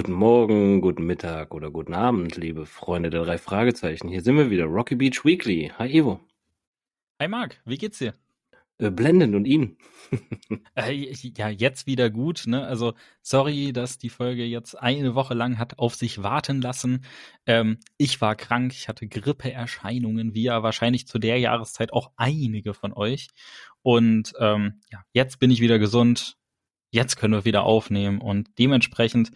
Guten Morgen, guten Mittag oder guten Abend, liebe Freunde der drei Fragezeichen. Hier sind wir wieder, Rocky Beach Weekly. Hi Evo. Hi Marc, wie geht's dir? Äh, blendend und Ihnen? äh, ja, jetzt wieder gut. Ne? Also sorry, dass die Folge jetzt eine Woche lang hat auf sich warten lassen. Ähm, ich war krank, ich hatte Grippeerscheinungen, wie ja wahrscheinlich zu der Jahreszeit auch einige von euch. Und ähm, ja, jetzt bin ich wieder gesund. Jetzt können wir wieder aufnehmen und dementsprechend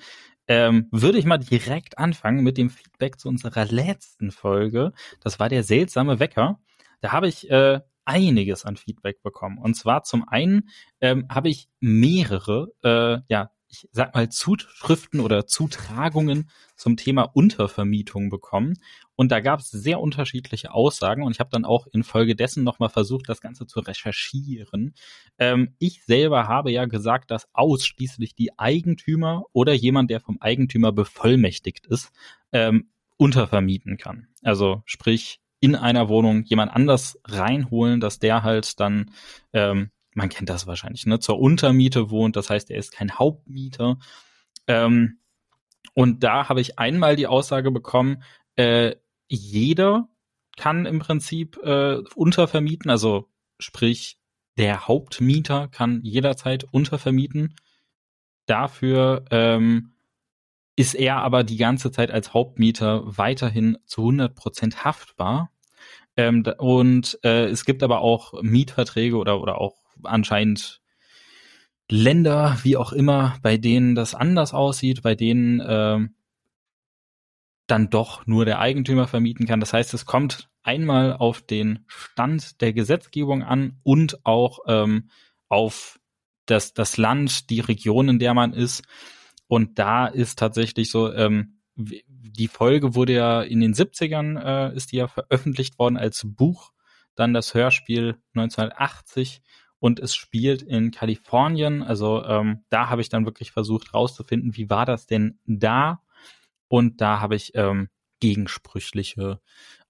ähm, würde ich mal direkt anfangen mit dem Feedback zu unserer letzten Folge. Das war der seltsame Wecker. Da habe ich äh, einiges an Feedback bekommen. Und zwar zum einen ähm, habe ich mehrere, äh, ja, ich sag mal Zuschriften oder Zutragungen zum Thema Untervermietung bekommen. Und da gab es sehr unterschiedliche Aussagen und ich habe dann auch infolgedessen nochmal versucht, das Ganze zu recherchieren. Ähm, ich selber habe ja gesagt, dass ausschließlich die Eigentümer oder jemand, der vom Eigentümer bevollmächtigt ist, ähm, untervermieten kann. Also sprich, in einer Wohnung jemand anders reinholen, dass der halt dann, ähm, man kennt das wahrscheinlich, ne, zur Untermiete wohnt. Das heißt, er ist kein Hauptmieter. Ähm, und da habe ich einmal die Aussage bekommen, äh, jeder kann im Prinzip äh, untervermieten, also sprich, der Hauptmieter kann jederzeit untervermieten. Dafür ähm, ist er aber die ganze Zeit als Hauptmieter weiterhin zu 100 Prozent haftbar. Ähm, und äh, es gibt aber auch Mietverträge oder, oder auch anscheinend Länder, wie auch immer, bei denen das anders aussieht, bei denen äh, dann doch nur der Eigentümer vermieten kann. Das heißt, es kommt einmal auf den Stand der Gesetzgebung an und auch ähm, auf das, das Land, die Region, in der man ist. Und da ist tatsächlich so, ähm, die Folge wurde ja in den 70ern, äh, ist die ja veröffentlicht worden als Buch, dann das Hörspiel 1980 und es spielt in Kalifornien. Also ähm, da habe ich dann wirklich versucht rauszufinden, wie war das denn da? Und da habe ich ähm, gegensprüchliche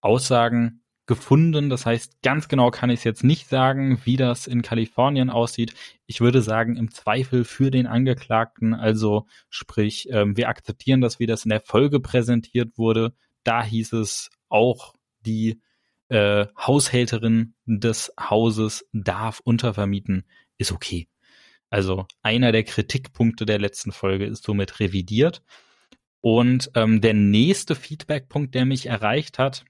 Aussagen gefunden. Das heißt, ganz genau kann ich es jetzt nicht sagen, wie das in Kalifornien aussieht. Ich würde sagen, im Zweifel für den Angeklagten, also sprich, ähm, wir akzeptieren das, wie das in der Folge präsentiert wurde. Da hieß es auch, die äh, Haushälterin des Hauses darf untervermieten, ist okay. Also einer der Kritikpunkte der letzten Folge ist somit revidiert. Und ähm, der nächste Feedbackpunkt, der mich erreicht hat,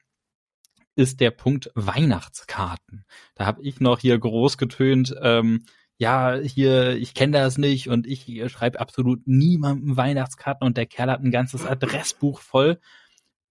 ist der Punkt Weihnachtskarten. Da habe ich noch hier groß getönt, ähm, ja, hier, ich kenne das nicht und ich schreibe absolut niemandem Weihnachtskarten und der Kerl hat ein ganzes Adressbuch voll.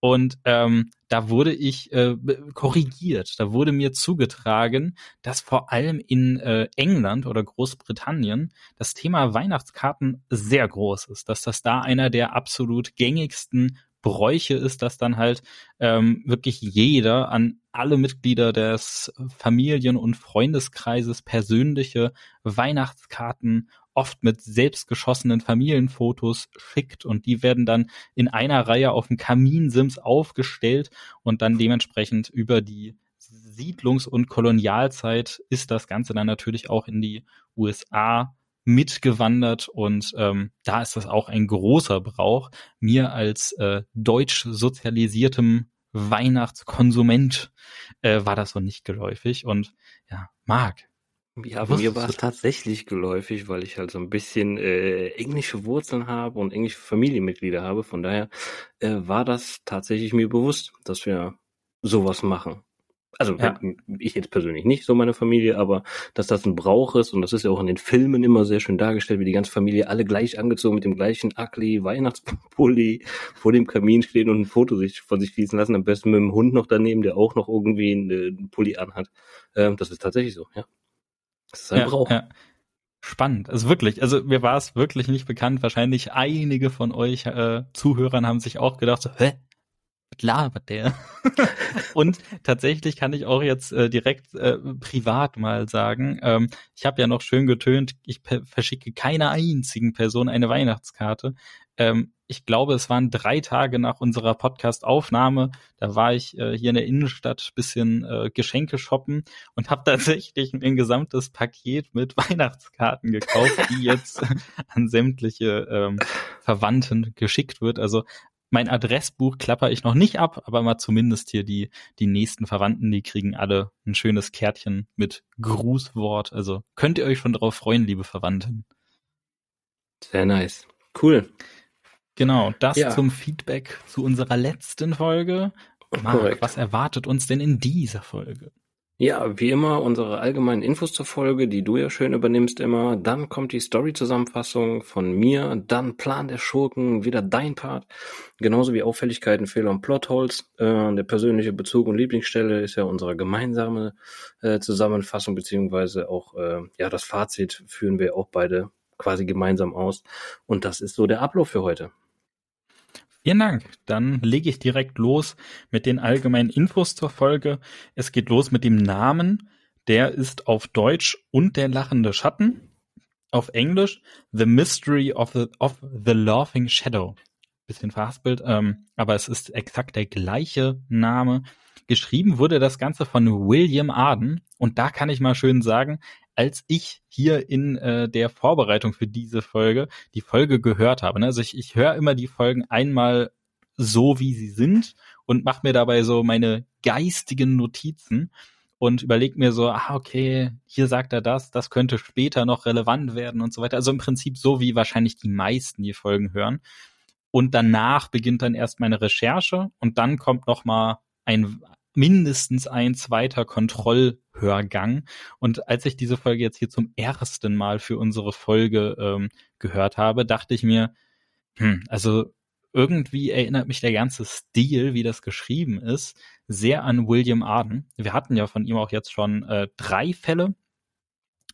Und ähm, da wurde ich äh, korrigiert. Da wurde mir zugetragen, dass vor allem in äh, England oder Großbritannien das Thema Weihnachtskarten sehr groß ist, dass das da einer der absolut gängigsten Bräuche ist, dass dann halt ähm, wirklich jeder an alle Mitglieder des Familien- und Freundeskreises persönliche Weihnachtskarten oft mit selbstgeschossenen Familienfotos schickt und die werden dann in einer Reihe auf dem Kaminsims aufgestellt und dann dementsprechend über die Siedlungs- und Kolonialzeit ist das Ganze dann natürlich auch in die USA mitgewandert und ähm, da ist das auch ein großer Brauch. Mir als äh, deutsch sozialisiertem Weihnachtskonsument äh, war das so nicht geläufig und ja, mag. Ja, mir war es tatsächlich geläufig, weil ich halt so ein bisschen äh, englische Wurzeln habe und englische Familienmitglieder habe. Von daher äh, war das tatsächlich mir bewusst, dass wir sowas machen. Also ja. ich jetzt persönlich nicht so meine Familie, aber dass das ein Brauch ist und das ist ja auch in den Filmen immer sehr schön dargestellt, wie die ganze Familie alle gleich angezogen mit dem gleichen ugly Weihnachtspulli vor dem Kamin stehen und ein Foto sich von sich fließen lassen, am besten mit dem Hund noch daneben, der auch noch irgendwie einen Pulli anhat. Ähm, das ist tatsächlich so, ja. Das ist ein ja, Brauch. Ja. Spannend, also wirklich, also mir war es wirklich nicht bekannt. Wahrscheinlich einige von euch äh, Zuhörern haben sich auch gedacht, so, hä, labert der? und tatsächlich kann ich auch jetzt äh, direkt äh, privat mal sagen, ähm, ich habe ja noch schön getönt, ich verschicke keiner einzigen Person eine Weihnachtskarte. Ähm, ich glaube, es waren drei Tage nach unserer Podcast-Aufnahme. Da war ich äh, hier in der Innenstadt bisschen äh, Geschenke shoppen und habe tatsächlich ein gesamtes Paket mit Weihnachtskarten gekauft, die jetzt an sämtliche ähm, Verwandten geschickt wird. Also mein Adressbuch klapper ich noch nicht ab, aber mal zumindest hier die, die nächsten Verwandten, die kriegen alle ein schönes Kärtchen mit Grußwort. Also könnt ihr euch schon darauf freuen, liebe Verwandten. Sehr nice. Cool. Genau, das ja. zum Feedback zu unserer letzten Folge. Marc, was erwartet uns denn in dieser Folge? Ja, wie immer unsere allgemeinen Infos zur Folge, die du ja schön übernimmst immer. Dann kommt die Story-Zusammenfassung von mir, dann Plan der Schurken, wieder dein Part. Genauso wie Auffälligkeiten, Fehler und Plotholes. Äh, der persönliche Bezug und Lieblingsstelle ist ja unsere gemeinsame äh, Zusammenfassung, beziehungsweise auch äh, ja das Fazit führen wir auch beide quasi gemeinsam aus. Und das ist so der Ablauf für heute. Vielen Dank. Dann lege ich direkt los mit den allgemeinen Infos zur Folge. Es geht los mit dem Namen. Der ist auf Deutsch und der lachende Schatten. Auf Englisch The Mystery of the, of the Laughing Shadow. Bisschen verhaspelt, ähm, aber es ist exakt der gleiche Name. Geschrieben wurde das Ganze von William Arden. Und da kann ich mal schön sagen, als ich hier in äh, der Vorbereitung für diese Folge die Folge gehört habe. Ne? Also ich, ich höre immer die Folgen einmal so, wie sie sind und mache mir dabei so meine geistigen Notizen und überlege mir so, ah, okay, hier sagt er das, das könnte später noch relevant werden und so weiter. Also im Prinzip so, wie wahrscheinlich die meisten die Folgen hören. Und danach beginnt dann erst meine Recherche und dann kommt noch mal ein mindestens ein zweiter Kontrollhörgang. Und als ich diese Folge jetzt hier zum ersten Mal für unsere Folge ähm, gehört habe, dachte ich mir, hm, also irgendwie erinnert mich der ganze Stil, wie das geschrieben ist, sehr an William Arden. Wir hatten ja von ihm auch jetzt schon äh, drei Fälle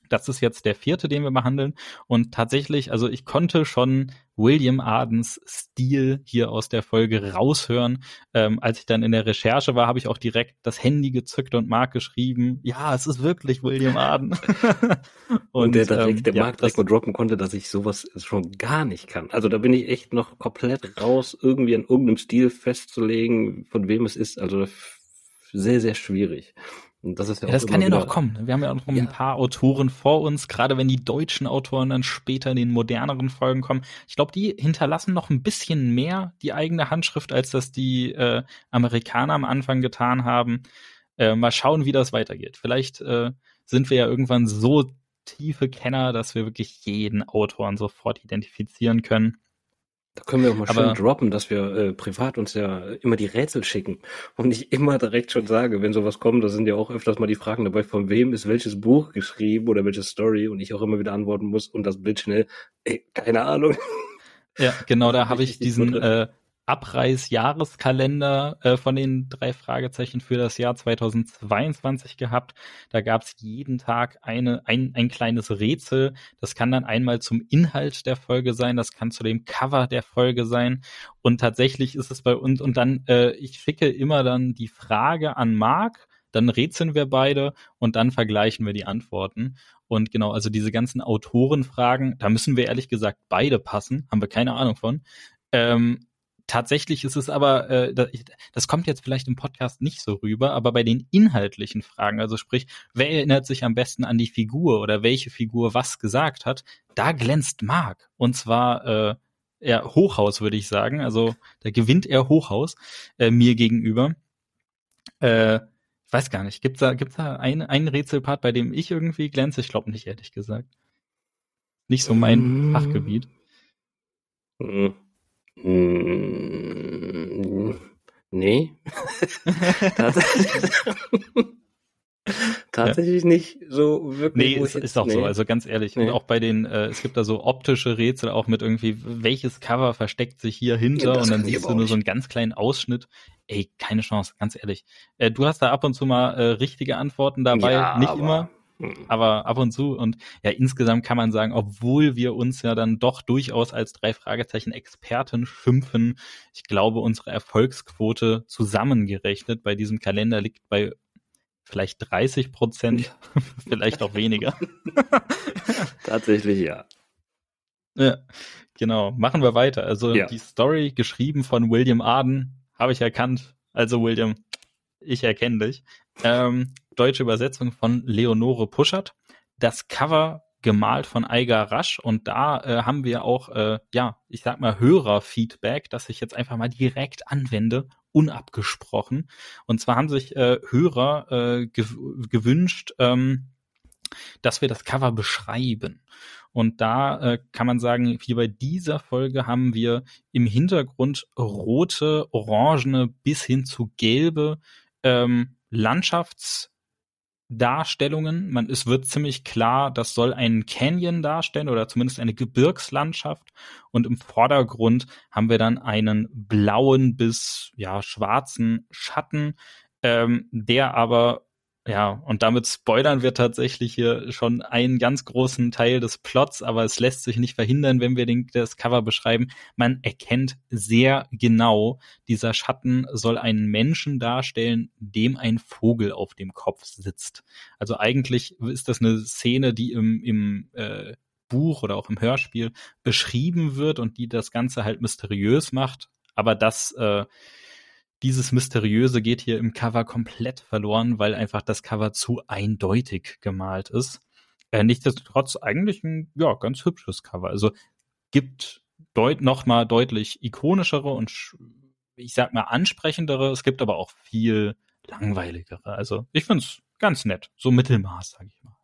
das ist jetzt der vierte, den wir behandeln. Und tatsächlich, also ich konnte schon William Ardens Stil hier aus der Folge raushören. Ähm, als ich dann in der Recherche war, habe ich auch direkt das Handy gezückt und Mark geschrieben, ja, es ist wirklich William Arden. und, und, der direkt, ähm, der ja, Mark direkt mal droppen konnte, dass ich sowas schon gar nicht kann. Also da bin ich echt noch komplett raus, irgendwie an irgendeinem Stil festzulegen, von wem es ist. Also sehr, sehr schwierig. Und das ist ja, ja das kann ja noch kommen. Wir haben ja auch noch ja. ein paar Autoren vor uns, gerade wenn die deutschen Autoren dann später in den moderneren Folgen kommen. Ich glaube, die hinterlassen noch ein bisschen mehr die eigene Handschrift, als das die äh, Amerikaner am Anfang getan haben. Äh, mal schauen, wie das weitergeht. Vielleicht äh, sind wir ja irgendwann so tiefe Kenner, dass wir wirklich jeden Autoren sofort identifizieren können. Da können wir auch mal Aber, schön droppen, dass wir äh, privat uns ja immer die Rätsel schicken. Und nicht immer direkt schon sage, wenn sowas kommt, da sind ja auch öfters mal die Fragen dabei, von wem ist welches Buch geschrieben oder welche Story? Und ich auch immer wieder antworten muss und das blitzschnell, ey, keine Ahnung. Ja, genau, da habe ich diesen äh, Abreißjahreskalender äh, von den drei Fragezeichen für das Jahr 2022 gehabt. Da gab es jeden Tag eine, ein, ein kleines Rätsel. Das kann dann einmal zum Inhalt der Folge sein, das kann zu dem Cover der Folge sein. Und tatsächlich ist es bei uns, und dann, äh, ich schicke immer dann die Frage an Marc, dann rätseln wir beide und dann vergleichen wir die Antworten. Und genau, also diese ganzen Autorenfragen, da müssen wir ehrlich gesagt beide passen, haben wir keine Ahnung von. Ähm, Tatsächlich ist es aber, äh, das kommt jetzt vielleicht im Podcast nicht so rüber, aber bei den inhaltlichen Fragen, also sprich, wer erinnert sich am besten an die Figur oder welche Figur was gesagt hat, da glänzt Mark. Und zwar äh, ja, Hochhaus, würde ich sagen. Also da gewinnt er Hochhaus äh, mir gegenüber. Äh, ich weiß gar nicht, gibt's da, gibt's da ein, einen Rätselpart, bei dem ich irgendwie glänze? Ich glaube nicht, ehrlich gesagt. Nicht so mein mm. Fachgebiet. Mm. Mm, nee. Tatsächlich ja. nicht so wirklich. Nee, ist, ist auch nee. so. Also ganz ehrlich. Nee. Und auch bei den, äh, es gibt da so optische Rätsel auch mit irgendwie, welches Cover versteckt sich hier hinter ja, und dann siehst du nur so einen ganz kleinen Ausschnitt. Ey, keine Chance, ganz ehrlich. Äh, du hast da ab und zu mal äh, richtige Antworten dabei, ja, nicht immer. Mhm. Aber ab und zu und ja, insgesamt kann man sagen, obwohl wir uns ja dann doch durchaus als drei Fragezeichen Experten schimpfen, ich glaube, unsere Erfolgsquote zusammengerechnet bei diesem Kalender liegt bei vielleicht 30 Prozent, vielleicht auch weniger. Tatsächlich ja. Ja, genau. Machen wir weiter. Also ja. die Story geschrieben von William Arden habe ich erkannt. Also William, ich erkenne dich. Ähm, deutsche Übersetzung von Leonore Puschert. Das Cover gemalt von Eiger Rasch und da äh, haben wir auch, äh, ja, ich sag mal Hörerfeedback, das ich jetzt einfach mal direkt anwende, unabgesprochen. Und zwar haben sich äh, Hörer äh, gew gewünscht, ähm, dass wir das Cover beschreiben. Und da äh, kann man sagen, wie bei dieser Folge haben wir im Hintergrund rote, orangene bis hin zu gelbe ähm, Landschaftsdarstellungen. Man, es wird ziemlich klar, das soll einen Canyon darstellen oder zumindest eine Gebirgslandschaft. Und im Vordergrund haben wir dann einen blauen bis ja schwarzen Schatten, ähm, der aber ja, und damit spoilern wir tatsächlich hier schon einen ganz großen Teil des Plots, aber es lässt sich nicht verhindern, wenn wir den, das Cover beschreiben. Man erkennt sehr genau, dieser Schatten soll einen Menschen darstellen, dem ein Vogel auf dem Kopf sitzt. Also eigentlich ist das eine Szene, die im, im äh, Buch oder auch im Hörspiel beschrieben wird und die das Ganze halt mysteriös macht. Aber das äh, dieses Mysteriöse geht hier im Cover komplett verloren, weil einfach das Cover zu eindeutig gemalt ist. Äh, nichtsdestotrotz eigentlich ein ja, ganz hübsches Cover. Also gibt deut noch mal deutlich ikonischere und ich sag mal ansprechendere. Es gibt aber auch viel langweiligere. Also ich find's ganz nett. So Mittelmaß, sag ich mal.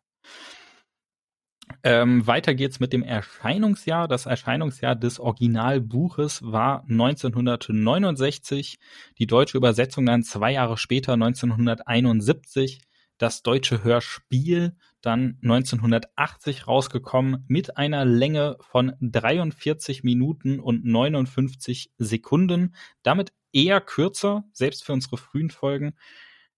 Ähm, weiter geht's mit dem Erscheinungsjahr. Das Erscheinungsjahr des Originalbuches war 1969. Die deutsche Übersetzung dann zwei Jahre später, 1971. Das deutsche Hörspiel dann 1980 rausgekommen mit einer Länge von 43 Minuten und 59 Sekunden. Damit eher kürzer, selbst für unsere frühen Folgen.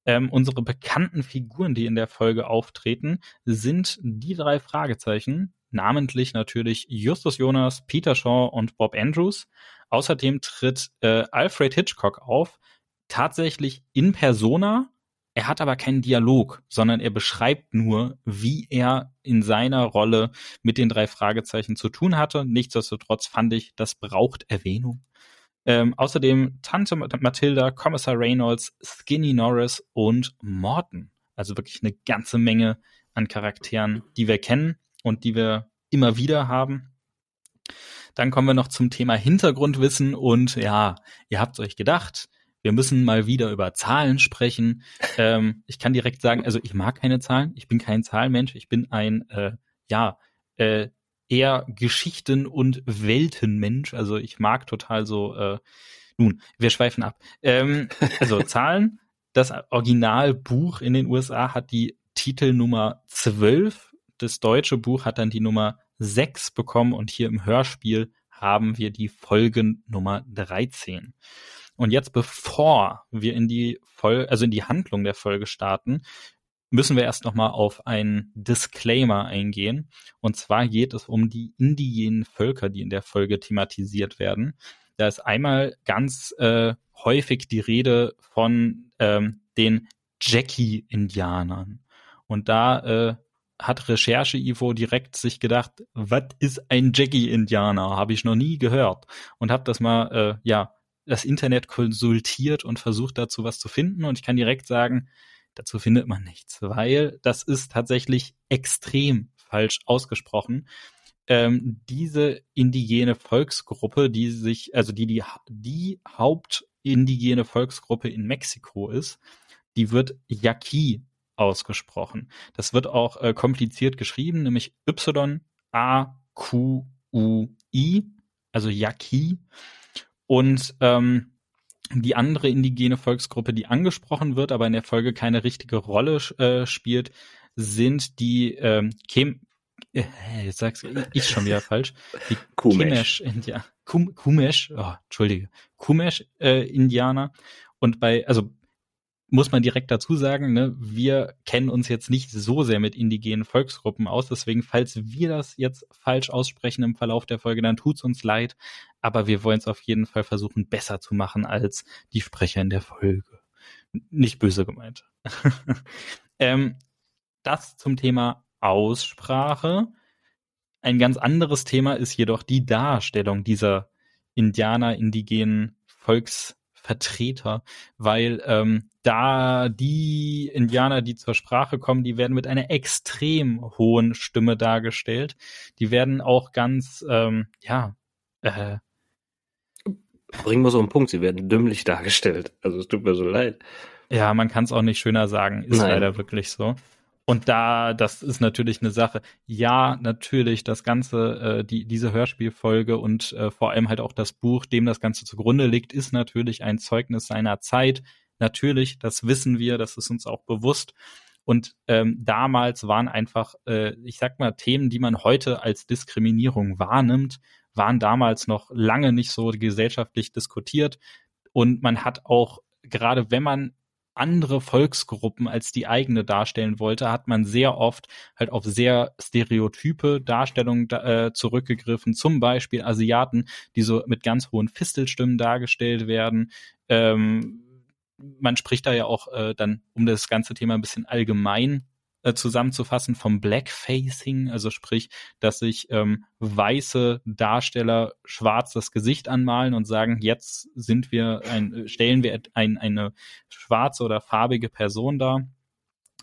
Ähm, unsere bekannten Figuren, die in der Folge auftreten, sind die drei Fragezeichen, namentlich natürlich Justus Jonas, Peter Shaw und Bob Andrews. Außerdem tritt äh, Alfred Hitchcock auf, tatsächlich in persona. Er hat aber keinen Dialog, sondern er beschreibt nur, wie er in seiner Rolle mit den drei Fragezeichen zu tun hatte. Nichtsdestotrotz fand ich, das braucht Erwähnung. Ähm, außerdem Tante Matilda, Kommissar Reynolds, Skinny Norris und Morton. Also wirklich eine ganze Menge an Charakteren, die wir kennen und die wir immer wieder haben. Dann kommen wir noch zum Thema Hintergrundwissen und ja, ihr habt euch gedacht, wir müssen mal wieder über Zahlen sprechen. ähm, ich kann direkt sagen, also ich mag keine Zahlen, ich bin kein Zahlenmensch, ich bin ein äh, ja äh, eher Geschichten- und Weltenmensch. Also ich mag total so, äh, nun, wir schweifen ab. Ähm, also Zahlen. Das Originalbuch in den USA hat die Titelnummer 12. Das deutsche Buch hat dann die Nummer 6 bekommen und hier im Hörspiel haben wir die Folgennummer 13. Und jetzt, bevor wir in die Folge, also in die Handlung der Folge starten, müssen wir erst nochmal auf einen Disclaimer eingehen. Und zwar geht es um die indigenen Völker, die in der Folge thematisiert werden. Da ist einmal ganz äh, häufig die Rede von ähm, den Jackie-Indianern. Und da äh, hat Recherche-Ivo direkt sich gedacht, was ist ein Jackie-Indianer? Habe ich noch nie gehört. Und habe das mal, äh, ja, das Internet konsultiert und versucht dazu was zu finden. Und ich kann direkt sagen, Dazu findet man nichts, weil das ist tatsächlich extrem falsch ausgesprochen. Ähm, diese indigene Volksgruppe, die sich, also die die, die hauptindigene Volksgruppe in Mexiko ist, die wird Yaqui ausgesprochen. Das wird auch äh, kompliziert geschrieben, nämlich Y-A-Q-U-I, also Yaqui. Und ähm, die andere indigene Volksgruppe, die angesprochen wird, aber in der Folge keine richtige Rolle äh, spielt, sind die ähm, Kem äh, jetzt sag's ich schon wieder falsch. Die Kumesh India Kum Kumesh, oh, entschuldige, Kumesh äh, Indianer und bei also muss man direkt dazu sagen, ne, wir kennen uns jetzt nicht so sehr mit indigenen Volksgruppen aus, deswegen, falls wir das jetzt falsch aussprechen im Verlauf der Folge, dann tut's uns leid, aber wir wollen es auf jeden Fall versuchen, besser zu machen als die Sprecher in der Folge. Nicht böse gemeint. ähm, das zum Thema Aussprache. Ein ganz anderes Thema ist jedoch die Darstellung dieser Indianer, indigenen Volksvertreter, weil ähm, da die Indianer, die zur Sprache kommen, die werden mit einer extrem hohen Stimme dargestellt. Die werden auch ganz, ähm, ja, äh, Bringen wir so einen Punkt, sie werden dümmlich dargestellt. Also es tut mir so leid. Ja, man kann es auch nicht schöner sagen, ist Nein. leider wirklich so. Und da, das ist natürlich eine Sache. Ja, natürlich, das Ganze, äh, die, diese Hörspielfolge und äh, vor allem halt auch das Buch, dem das Ganze zugrunde liegt, ist natürlich ein Zeugnis seiner Zeit. Natürlich, das wissen wir, das ist uns auch bewusst. Und ähm, damals waren einfach, äh, ich sag mal, Themen, die man heute als Diskriminierung wahrnimmt, waren damals noch lange nicht so gesellschaftlich diskutiert. Und man hat auch, gerade wenn man andere Volksgruppen als die eigene darstellen wollte, hat man sehr oft halt auf sehr stereotype Darstellungen äh, zurückgegriffen, zum Beispiel Asiaten, die so mit ganz hohen Fistelstimmen dargestellt werden. Ähm, man spricht da ja auch äh, dann, um das ganze Thema ein bisschen allgemein äh, zusammenzufassen vom Blackfacing, also sprich, dass sich ähm, weiße Darsteller schwarz das Gesicht anmalen und sagen, jetzt sind wir ein, stellen wir ein, eine schwarze oder farbige Person dar,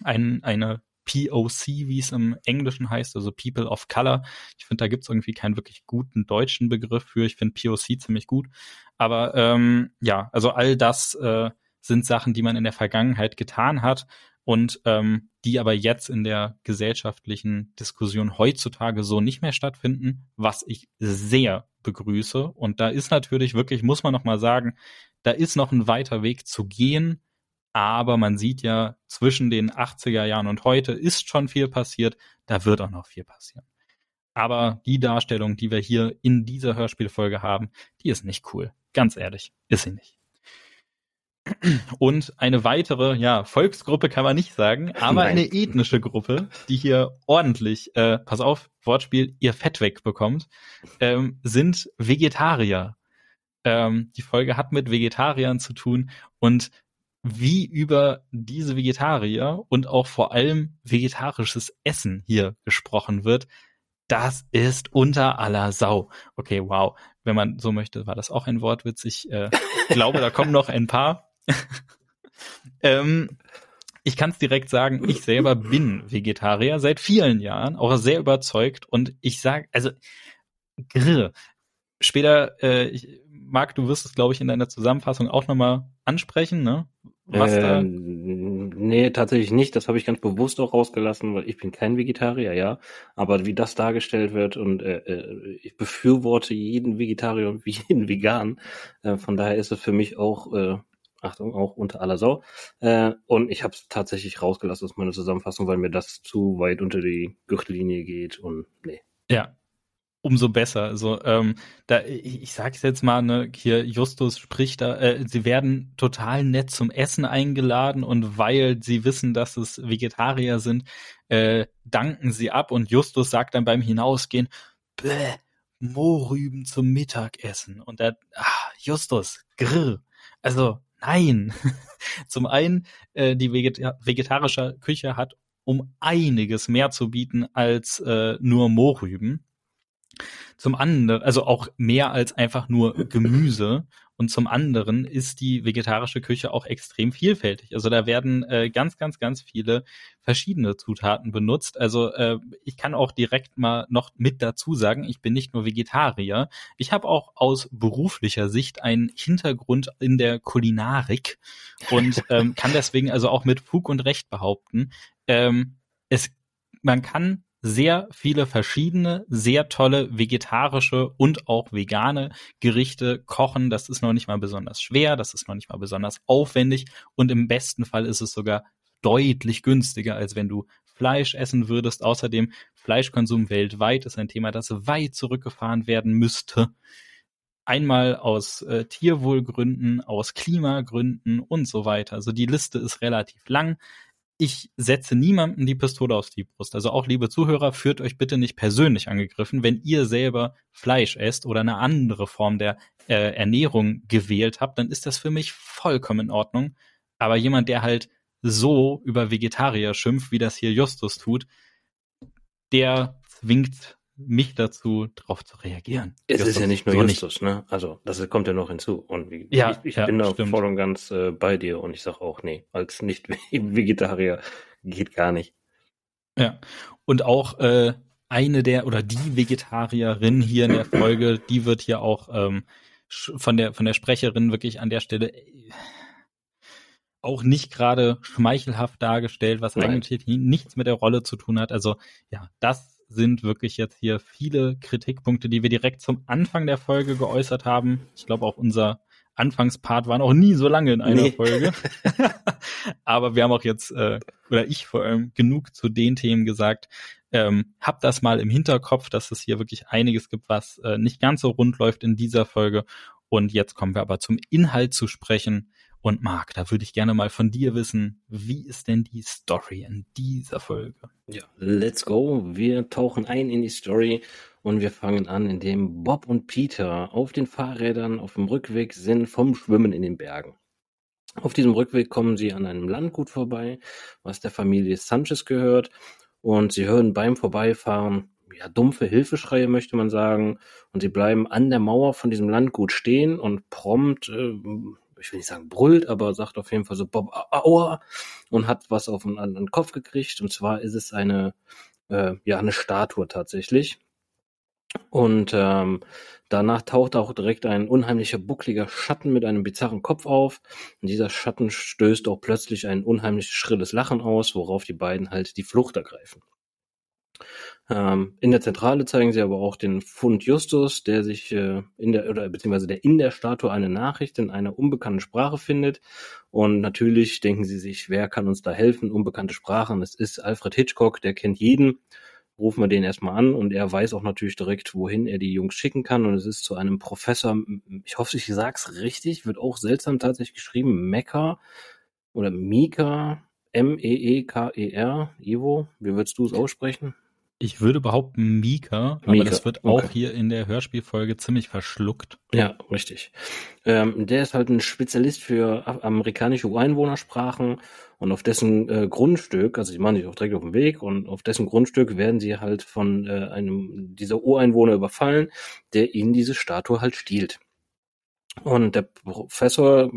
ein, eine POC, wie es im Englischen heißt, also People of Color. Ich finde, da gibt es irgendwie keinen wirklich guten deutschen Begriff für. Ich finde POC ziemlich gut. Aber ähm, ja, also all das äh, sind Sachen, die man in der Vergangenheit getan hat und ähm, die aber jetzt in der gesellschaftlichen Diskussion heutzutage so nicht mehr stattfinden, was ich sehr begrüße. Und da ist natürlich wirklich, muss man noch mal sagen, da ist noch ein weiter Weg zu gehen. Aber man sieht ja, zwischen den 80er Jahren und heute ist schon viel passiert. Da wird auch noch viel passieren. Aber die Darstellung, die wir hier in dieser Hörspielfolge haben, die ist nicht cool. Ganz ehrlich, ist sie nicht. Und eine weitere, ja, Volksgruppe kann man nicht sagen, aber Nein. eine ethnische Gruppe, die hier ordentlich, äh, pass auf, Wortspiel, ihr Fett wegbekommt, ähm, sind Vegetarier. Ähm, die Folge hat mit Vegetariern zu tun und wie über diese Vegetarier und auch vor allem vegetarisches Essen hier gesprochen wird, das ist unter aller Sau. Okay, wow. Wenn man so möchte, war das auch ein Wortwitz. Ich äh, glaube, da kommen noch ein paar. ähm, ich kann es direkt sagen, ich selber bin Vegetarier seit vielen Jahren, auch sehr überzeugt und ich sage, also grr. Später, äh, ich, Marc, du wirst es, glaube ich, in deiner Zusammenfassung auch nochmal ansprechen, ne? Was äh, da? Nee, tatsächlich nicht. Das habe ich ganz bewusst auch rausgelassen, weil ich bin kein Vegetarier, ja. Aber wie das dargestellt wird und äh, äh ich befürworte jeden Vegetarier und jeden Vegan. Äh, von daher ist es für mich auch äh, Achtung, auch unter aller Sau. Äh, und ich habe es tatsächlich rausgelassen aus meiner Zusammenfassung, weil mir das zu weit unter die Gürtellinie geht und nee. Ja, umso besser. Also ähm, da, ich, ich sage jetzt mal, ne, hier Justus spricht da, äh, sie werden total nett zum Essen eingeladen und weil sie wissen, dass es Vegetarier sind, äh, danken sie ab und Justus sagt dann beim Hinausgehen, Bäh, Mohrrüben zum Mittagessen. Und er, ah, Justus, grr. Also Nein. Zum einen, äh, die Vegeta vegetarische Küche hat um einiges mehr zu bieten als äh, nur Mohrrüben. Zum anderen, also auch mehr als einfach nur Gemüse. Und zum anderen ist die vegetarische Küche auch extrem vielfältig. Also da werden äh, ganz, ganz, ganz viele verschiedene Zutaten benutzt. Also äh, ich kann auch direkt mal noch mit dazu sagen, ich bin nicht nur Vegetarier. Ich habe auch aus beruflicher Sicht einen Hintergrund in der Kulinarik und ähm, kann deswegen also auch mit Fug und Recht behaupten, ähm, es man kann sehr viele verschiedene, sehr tolle vegetarische und auch vegane Gerichte kochen. Das ist noch nicht mal besonders schwer, das ist noch nicht mal besonders aufwendig und im besten Fall ist es sogar deutlich günstiger, als wenn du Fleisch essen würdest. Außerdem Fleischkonsum weltweit ist ein Thema, das weit zurückgefahren werden müsste. Einmal aus äh, Tierwohlgründen, aus Klimagründen und so weiter. Also die Liste ist relativ lang. Ich setze niemandem die Pistole auf die Brust. Also auch liebe Zuhörer, führt euch bitte nicht persönlich angegriffen, wenn ihr selber Fleisch esst oder eine andere Form der äh, Ernährung gewählt habt, dann ist das für mich vollkommen in Ordnung. Aber jemand, der halt so über Vegetarier schimpft, wie das hier Justus tut, der zwingt mich dazu, darauf zu reagieren. Es Justus, ist ja nicht nur so Justus, nicht. ne? Also das kommt ja noch hinzu. Und wie, ja, ich, ich ja, bin da stimmt. voll und ganz äh, bei dir und ich sage auch, nee, als Nicht-Vegetarier geht gar nicht. Ja, und auch äh, eine der oder die Vegetarierin hier in der Folge, die wird hier auch ähm, von der von der Sprecherin wirklich an der Stelle äh, auch nicht gerade schmeichelhaft dargestellt, was Nein. eigentlich nichts mit der Rolle zu tun hat. Also ja, das sind wirklich jetzt hier viele Kritikpunkte, die wir direkt zum Anfang der Folge geäußert haben. Ich glaube, auch unser Anfangspart war noch nie so lange in einer nee. Folge. Aber wir haben auch jetzt, äh, oder ich vor allem, genug zu den Themen gesagt. Ähm, habt das mal im Hinterkopf, dass es hier wirklich einiges gibt, was äh, nicht ganz so rund läuft in dieser Folge. Und jetzt kommen wir aber zum Inhalt zu sprechen. Und Marc, da würde ich gerne mal von dir wissen, wie ist denn die Story in dieser Folge? Ja, let's go. Wir tauchen ein in die Story und wir fangen an, indem Bob und Peter auf den Fahrrädern auf dem Rückweg sind vom Schwimmen in den Bergen. Auf diesem Rückweg kommen sie an einem Landgut vorbei, was der Familie Sanchez gehört, und sie hören beim Vorbeifahren ja, dumpfe Hilfeschreie, möchte man sagen. Und sie bleiben an der Mauer von diesem Landgut stehen und prompt äh, ich will nicht sagen brüllt, aber sagt auf jeden Fall so Bob Aua und hat was auf den, den Kopf gekriegt. Und zwar ist es eine, äh, ja, eine Statue tatsächlich. Und ähm, danach taucht auch direkt ein unheimlicher buckliger Schatten mit einem bizarren Kopf auf. Und dieser Schatten stößt auch plötzlich ein unheimlich schrilles Lachen aus, worauf die beiden halt die Flucht ergreifen. Ähm, in der Zentrale zeigen sie aber auch den Fund Justus, der sich äh, in der oder beziehungsweise der in der Statue eine Nachricht in einer unbekannten Sprache findet. Und natürlich denken sie sich, wer kann uns da helfen? Unbekannte Sprachen. Es ist Alfred Hitchcock, der kennt jeden. Rufen wir den erstmal an und er weiß auch natürlich direkt, wohin er die Jungs schicken kann. Und es ist zu einem Professor, ich hoffe, ich sag's richtig, wird auch seltsam tatsächlich geschrieben, Mekka oder Mika, M-E-E-K-E-R, Ivo, wie würdest du es aussprechen? Ich würde behaupten Mika, aber Mika. das wird auch okay. hier in der Hörspielfolge ziemlich verschluckt. Ja, richtig. Ähm, der ist halt ein Spezialist für amerikanische Ureinwohnersprachen und auf dessen äh, Grundstück, also die machen sich auch direkt auf den Weg und auf dessen Grundstück werden sie halt von äh, einem dieser Ureinwohner überfallen, der ihnen diese Statue halt stiehlt. Und der Professor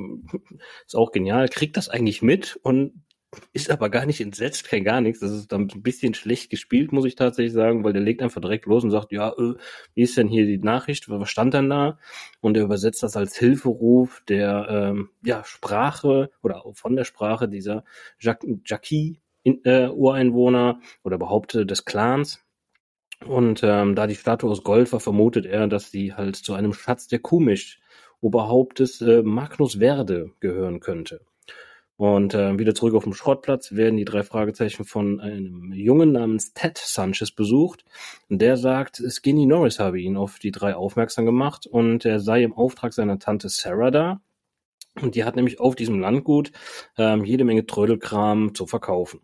ist auch genial, kriegt das eigentlich mit und ist aber gar nicht entsetzt, kein gar nichts. Das ist dann ein bisschen schlecht gespielt, muss ich tatsächlich sagen, weil der legt einfach direkt los und sagt, ja, äh, wie ist denn hier die Nachricht? Was stand denn da? Und er übersetzt das als Hilferuf der ähm, ja, Sprache oder von der Sprache dieser Jackie äh, Ureinwohner oder überhaupt äh, des Clans. Und ähm, da die Statue aus Gold war, vermutet er, dass sie halt zu einem Schatz der Kumisch Oberhauptes äh, Magnus Verde gehören könnte. Und äh, wieder zurück auf dem Schrottplatz werden die drei Fragezeichen von einem Jungen namens Ted Sanchez besucht. Und der sagt, Skinny Norris habe ihn auf die drei aufmerksam gemacht und er sei im Auftrag seiner Tante Sarah da. Und die hat nämlich auf diesem Landgut ähm, jede Menge Trödelkram zu verkaufen.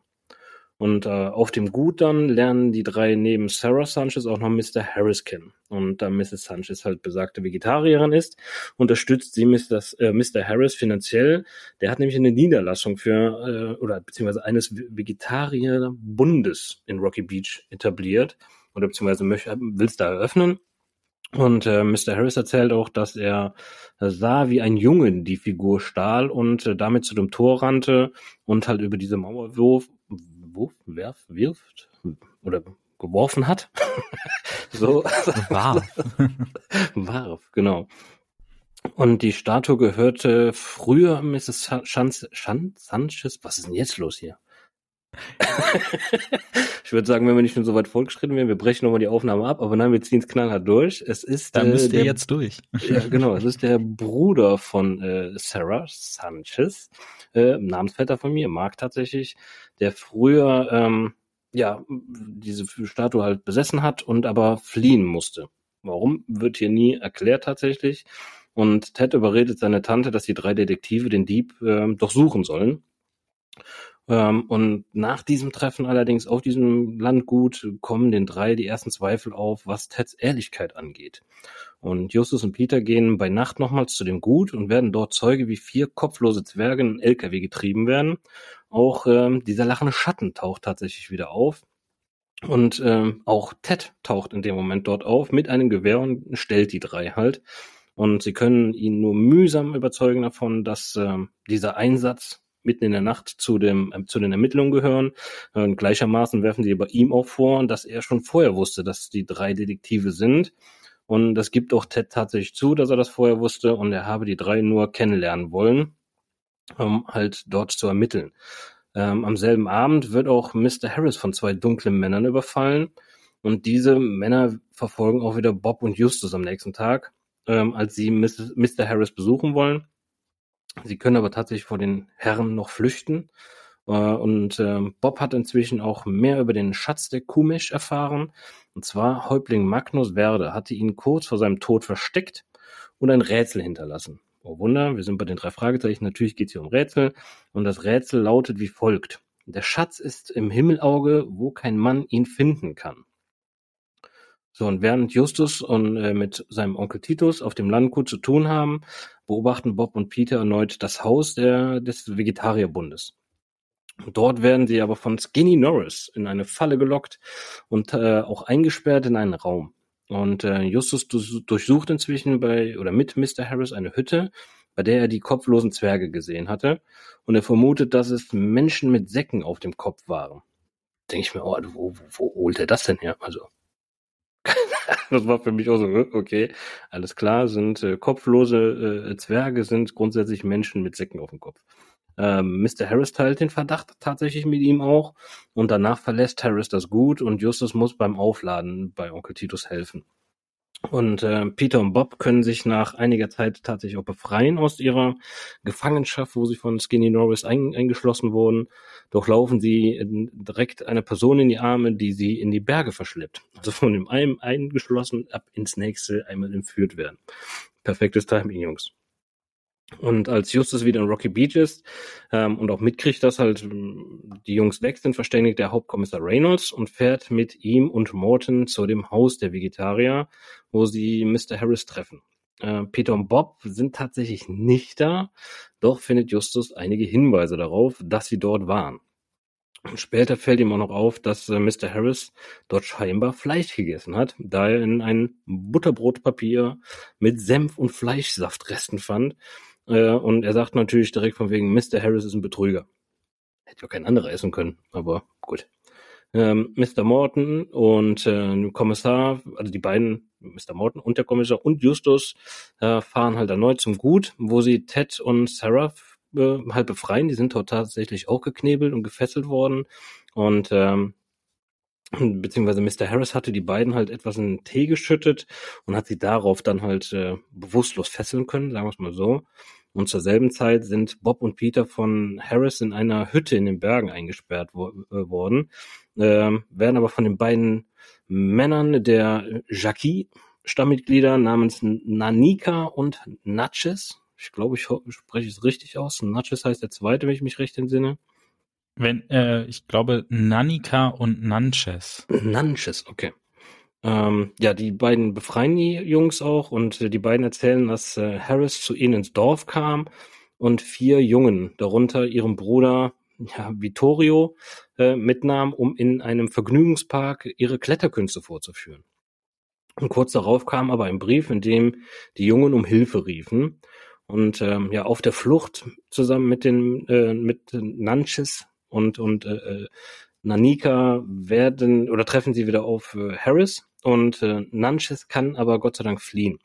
Und äh, auf dem Gut dann lernen die drei neben Sarah Sanchez auch noch Mr. Harris kennen. Und da Mrs. Sanchez halt besagte Vegetarierin ist, unterstützt sie Mr. Äh, Mr. Harris finanziell. Der hat nämlich eine Niederlassung für, äh, oder beziehungsweise eines Vegetarierbundes in Rocky Beach etabliert. Oder beziehungsweise will es da eröffnen. Und äh, Mr. Harris erzählt auch, dass er sah, wie ein Junge die Figur stahl und äh, damit zu dem Tor rannte und halt über diese Mauer wurf, wurf, werf, wirft oder geworfen hat. so. Warf. Warf, genau. Und die Statue gehörte früher Mrs. Sanchez, Sanchez, was ist denn jetzt los hier? Ich würde sagen, wenn wir nicht schon so weit fortgeschritten wären, wir brechen nochmal die Aufnahme ab, aber nein, wir ziehen es knallhart durch. Es ist. Da äh, müsst ihr der, jetzt durch. ja, genau. Es ist der Bruder von äh, Sarah Sanchez, äh, Namensvetter von mir, Mark tatsächlich, der früher ähm, ja diese Statue halt besessen hat und aber fliehen musste. Warum, wird hier nie erklärt tatsächlich. Und Ted überredet seine Tante, dass die drei Detektive den Dieb äh, doch suchen sollen. Ähm, und nach diesem Treffen allerdings auf diesem Landgut kommen den drei die ersten Zweifel auf, was Teds Ehrlichkeit angeht. Und Justus und Peter gehen bei Nacht nochmals zu dem Gut und werden dort Zeuge, wie vier kopflose Zwerge in LKW getrieben werden. Auch ähm, dieser lachende Schatten taucht tatsächlich wieder auf. Und ähm, auch Ted taucht in dem Moment dort auf mit einem Gewehr und stellt die drei halt. Und sie können ihn nur mühsam überzeugen davon, dass äh, dieser Einsatz mitten in der Nacht zu, dem, äh, zu den Ermittlungen gehören. Und gleichermaßen werfen sie aber ihm auch vor, dass er schon vorher wusste, dass die drei Detektive sind. Und das gibt auch Ted tatsächlich zu, dass er das vorher wusste und er habe die drei nur kennenlernen wollen, um halt dort zu ermitteln. Ähm, am selben Abend wird auch Mr. Harris von zwei dunklen Männern überfallen. Und diese Männer verfolgen auch wieder Bob und Justus am nächsten Tag, ähm, als sie Mr. Harris besuchen wollen. Sie können aber tatsächlich vor den Herren noch flüchten. Äh, und äh, Bob hat inzwischen auch mehr über den Schatz der Kumisch erfahren. Und zwar Häuptling Magnus Werde hatte ihn kurz vor seinem Tod versteckt und ein Rätsel hinterlassen. Oh Wunder, wir sind bei den drei Fragezeichen. Natürlich geht es hier um Rätsel. Und das Rätsel lautet wie folgt. Der Schatz ist im Himmelauge, wo kein Mann ihn finden kann. So, und während Justus und äh, mit seinem Onkel Titus auf dem Landgut zu tun haben, beobachten Bob und Peter erneut das Haus der, des Vegetarierbundes. Dort werden sie aber von Skinny Norris in eine Falle gelockt und äh, auch eingesperrt in einen Raum. Und äh, Justus durchsucht inzwischen bei oder mit Mr. Harris eine Hütte, bei der er die kopflosen Zwerge gesehen hatte. Und er vermutet, dass es Menschen mit Säcken auf dem Kopf waren. Denke ich mir, oh, wo, wo, wo holt er das denn her? Also, das war für mich auch so, okay, alles klar, sind äh, kopflose äh, Zwerge, sind grundsätzlich Menschen mit Säcken auf dem Kopf. Ähm, Mr. Harris teilt den Verdacht tatsächlich mit ihm auch und danach verlässt Harris das Gut und Justus muss beim Aufladen bei Onkel Titus helfen. Und äh, Peter und Bob können sich nach einiger Zeit tatsächlich auch befreien aus ihrer Gefangenschaft, wo sie von Skinny Norris ein, eingeschlossen wurden. Doch laufen sie direkt einer Person in die Arme, die sie in die Berge verschleppt. Also von dem einen eingeschlossen ab ins nächste einmal entführt werden. Perfektes Timing, Jungs. Und als Justus wieder in Rocky Beach ist ähm, und auch mitkriegt, dass halt ähm, die Jungs weg sind, verständigt der Hauptkommissar Reynolds und fährt mit ihm und Morton zu dem Haus der Vegetarier, wo sie Mr. Harris treffen. Äh, Peter und Bob sind tatsächlich nicht da, doch findet Justus einige Hinweise darauf, dass sie dort waren. Und später fällt ihm auch noch auf, dass äh, Mr. Harris dort scheinbar Fleisch gegessen hat, da er in ein Butterbrotpapier mit Senf und Fleischsaftresten fand, äh, und er sagt natürlich direkt von wegen, Mr. Harris ist ein Betrüger. Hätte ja kein anderer essen können, aber gut. Ähm, Mr. Morton und äh, Kommissar, also die beiden, Mr. Morton und der Kommissar und Justus, äh, fahren halt erneut zum Gut, wo sie Ted und Sarah äh, halt befreien. Die sind dort tatsächlich auch geknebelt und gefesselt worden. Und ähm, beziehungsweise Mr. Harris hatte die beiden halt etwas in Tee geschüttet und hat sie darauf dann halt äh, bewusstlos fesseln können, sagen wir es mal so. Und zur selben Zeit sind Bob und Peter von Harris in einer Hütte in den Bergen eingesperrt wo äh, worden, äh, werden aber von den beiden Männern der Jackie Stammmitglieder namens Nanika und Natchez, ich glaube, ich spreche es richtig aus, Natchez heißt der zweite, wenn ich mich recht entsinne, wenn, äh, ich glaube, Nanika und Nanches. Nanches, okay. Ähm, ja, die beiden befreien die Jungs auch und äh, die beiden erzählen, dass äh, Harris zu ihnen ins Dorf kam und vier Jungen, darunter ihrem Bruder ja, Vittorio, äh, mitnahm, um in einem Vergnügungspark ihre Kletterkünste vorzuführen. Und kurz darauf kam aber ein Brief, in dem die Jungen um Hilfe riefen. Und ähm, ja, auf der Flucht zusammen mit den äh, mit Nanches und, und äh, äh, Nanika werden oder treffen sie wieder auf äh, Harris und äh, Nanches kann aber Gott sei Dank fliehen.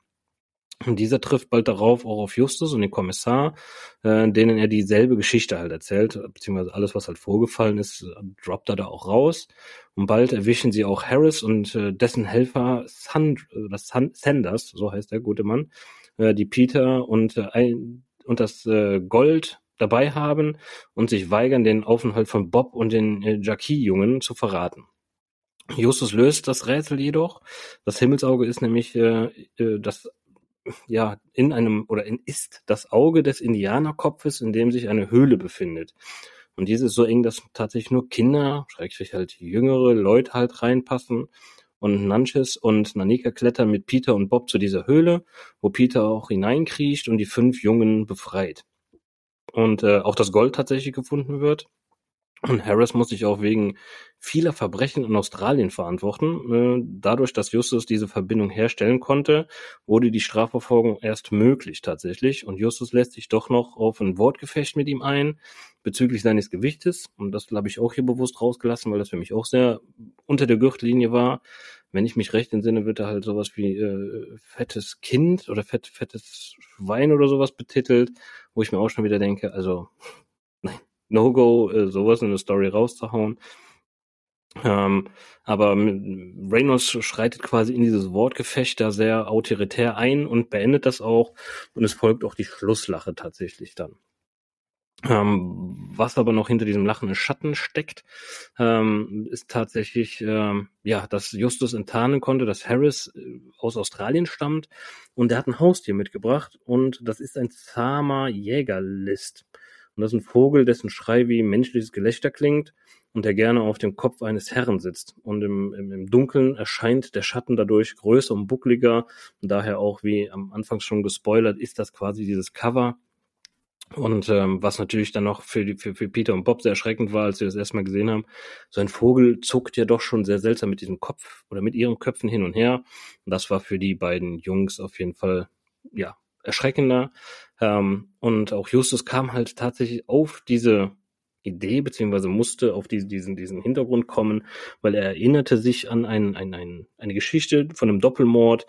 Und dieser trifft bald darauf auch auf Justus und den Kommissar, äh, denen er dieselbe Geschichte halt erzählt, beziehungsweise alles, was halt vorgefallen ist, droppt er da auch raus. Und bald erwischen sie auch Harris und äh, dessen Helfer Sand, äh, Sanders, so heißt der gute Mann, äh, die Peter und, äh, ein, und das äh, Gold dabei haben und sich weigern, den Aufenthalt von Bob und den äh, Jackie-Jungen zu verraten. Justus löst das Rätsel jedoch. Das Himmelsauge ist nämlich äh, äh, das ja in einem oder in ist das Auge des Indianerkopfes, in dem sich eine Höhle befindet. Und diese ist so eng, dass tatsächlich nur Kinder, schrägstrich halt jüngere Leute halt reinpassen. Und Nanches und Nanika klettern mit Peter und Bob zu dieser Höhle, wo Peter auch hineinkriecht und die fünf Jungen befreit. Und äh, auch das Gold tatsächlich gefunden wird. Und Harris muss sich auch wegen vieler Verbrechen in Australien verantworten. Äh, dadurch, dass Justus diese Verbindung herstellen konnte, wurde die Strafverfolgung erst möglich tatsächlich. Und Justus lässt sich doch noch auf ein Wortgefecht mit ihm ein bezüglich seines Gewichtes. Und das habe ich auch hier bewusst rausgelassen, weil das für mich auch sehr unter der Gürtellinie war. Wenn ich mich recht entsinne, wird er halt sowas wie äh, fettes Kind oder fett, fettes Schwein oder sowas betitelt, wo ich mir auch schon wieder denke, also No-Go, äh, sowas in eine Story rauszuhauen. Ähm, aber Reynolds schreitet quasi in dieses Wortgefecht da sehr autoritär ein und beendet das auch. Und es folgt auch die Schlusslache tatsächlich dann. Ähm, was aber noch hinter diesem lachenden Schatten steckt, ähm, ist tatsächlich, ähm, ja, dass Justus enttarnen konnte, dass Harris äh, aus Australien stammt und er hat ein Haustier mitgebracht und das ist ein zahmer Jägerlist. Und das ist ein Vogel, dessen Schrei wie menschliches Gelächter klingt und der gerne auf dem Kopf eines Herren sitzt. Und im, im, im Dunkeln erscheint der Schatten dadurch größer und buckliger und daher auch, wie am Anfang schon gespoilert, ist das quasi dieses Cover. Und ähm, was natürlich dann noch für, die, für, für Peter und Bob sehr erschreckend war, als sie das erstmal gesehen haben, so ein Vogel zuckt ja doch schon sehr seltsam mit diesem Kopf oder mit ihren Köpfen hin und her. Und das war für die beiden Jungs auf jeden Fall, ja, erschreckender. Ähm, und auch Justus kam halt tatsächlich auf diese Idee, beziehungsweise musste auf die, diesen, diesen Hintergrund kommen, weil er erinnerte sich an ein, ein, ein, eine Geschichte von einem Doppelmord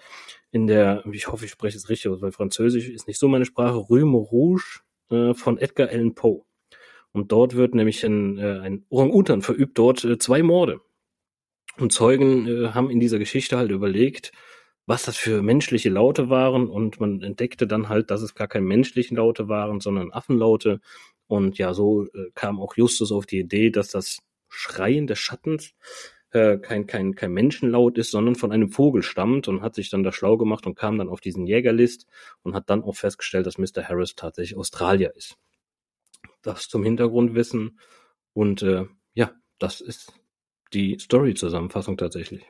in der, ich hoffe, ich spreche es richtig aus, weil Französisch ist nicht so meine Sprache, Rue Rouge äh, von Edgar Allan Poe. Und dort wird nämlich ein, äh, ein Orang-Utan verübt, dort äh, zwei Morde. Und Zeugen äh, haben in dieser Geschichte halt überlegt, was das für menschliche Laute waren und man entdeckte dann halt, dass es gar keine menschlichen Laute waren, sondern Affenlaute. Und ja, so äh, kam auch Justus auf die Idee, dass das Schreien des Schattens äh, kein, kein, kein Menschenlaut ist, sondern von einem Vogel stammt und hat sich dann da schlau gemacht und kam dann auf diesen Jägerlist und hat dann auch festgestellt, dass Mr. Harris tatsächlich Australier ist. Das zum Hintergrundwissen und äh, ja, das ist die Story-Zusammenfassung tatsächlich.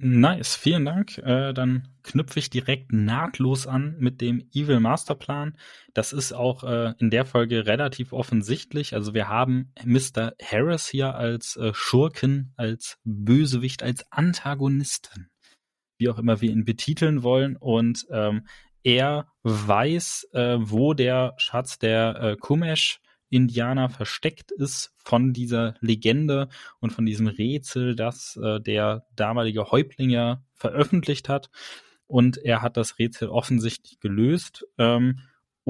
Nice, vielen Dank. Äh, dann knüpfe ich direkt nahtlos an mit dem Evil Masterplan. Das ist auch äh, in der Folge relativ offensichtlich. Also wir haben Mr. Harris hier als äh, Schurken, als Bösewicht, als Antagonisten, wie auch immer wir ihn betiteln wollen. Und ähm, er weiß, äh, wo der Schatz der äh, Kumesh Indianer versteckt ist von dieser Legende und von diesem Rätsel, das äh, der damalige Häuptling veröffentlicht hat. Und er hat das Rätsel offensichtlich gelöst. Ähm,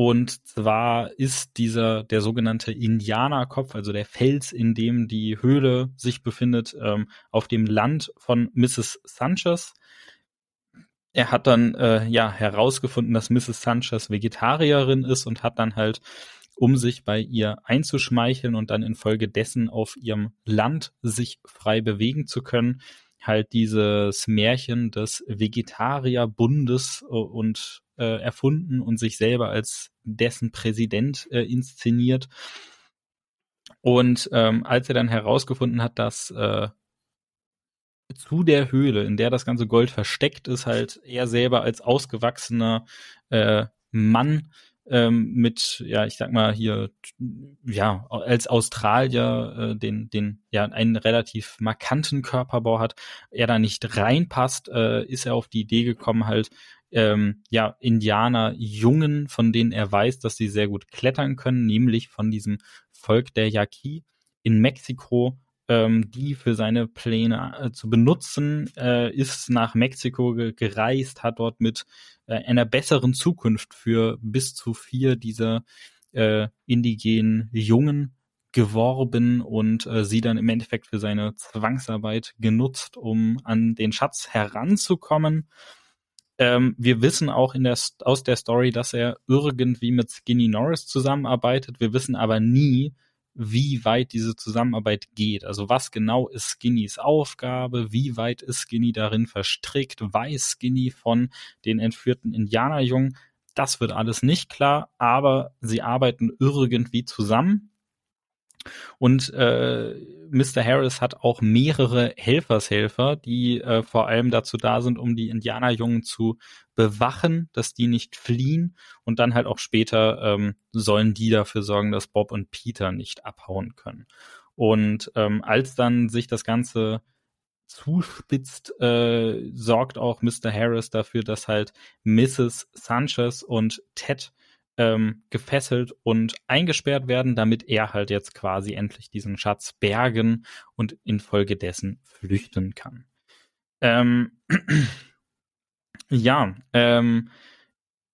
und zwar ist dieser der sogenannte Indianerkopf, also der Fels, in dem die Höhle sich befindet, ähm, auf dem Land von Mrs. Sanchez. Er hat dann äh, ja herausgefunden, dass Mrs. Sanchez Vegetarierin ist und hat dann halt um sich bei ihr einzuschmeicheln und dann infolgedessen auf ihrem Land sich frei bewegen zu können, halt dieses Märchen des Vegetarierbundes äh, und äh, erfunden und sich selber als dessen Präsident äh, inszeniert. Und ähm, als er dann herausgefunden hat, dass äh, zu der Höhle, in der das ganze Gold versteckt ist, halt er selber als ausgewachsener äh, Mann ähm, mit, ja, ich sag mal hier, ja, als Australier äh, den, den, ja, einen relativ markanten Körperbau hat, er da nicht reinpasst, äh, ist er auf die Idee gekommen, halt, ähm, ja, Indianer, Jungen, von denen er weiß, dass sie sehr gut klettern können, nämlich von diesem Volk der Yaqui in Mexiko, ähm, die für seine Pläne äh, zu benutzen, äh, ist nach Mexiko ge gereist, hat dort mit äh, einer besseren Zukunft für bis zu vier dieser äh, indigenen Jungen geworben und äh, sie dann im Endeffekt für seine Zwangsarbeit genutzt, um an den Schatz heranzukommen. Ähm, wir wissen auch in der, aus der Story, dass er irgendwie mit Skinny Norris zusammenarbeitet. Wir wissen aber nie, wie weit diese Zusammenarbeit geht. Also was genau ist Skinnys Aufgabe, wie weit ist Skinny darin verstrickt, weiß Skinny von den entführten Indianerjungen. Das wird alles nicht klar, aber sie arbeiten irgendwie zusammen. Und äh, Mr. Harris hat auch mehrere Helfershelfer, die äh, vor allem dazu da sind, um die Indianerjungen zu bewachen, dass die nicht fliehen. Und dann halt auch später ähm, sollen die dafür sorgen, dass Bob und Peter nicht abhauen können. Und ähm, als dann sich das Ganze zuspitzt, äh, sorgt auch Mr. Harris dafür, dass halt Mrs. Sanchez und Ted ähm, gefesselt und eingesperrt werden, damit er halt jetzt quasi endlich diesen Schatz bergen und infolgedessen flüchten kann. Ähm, ja, ähm,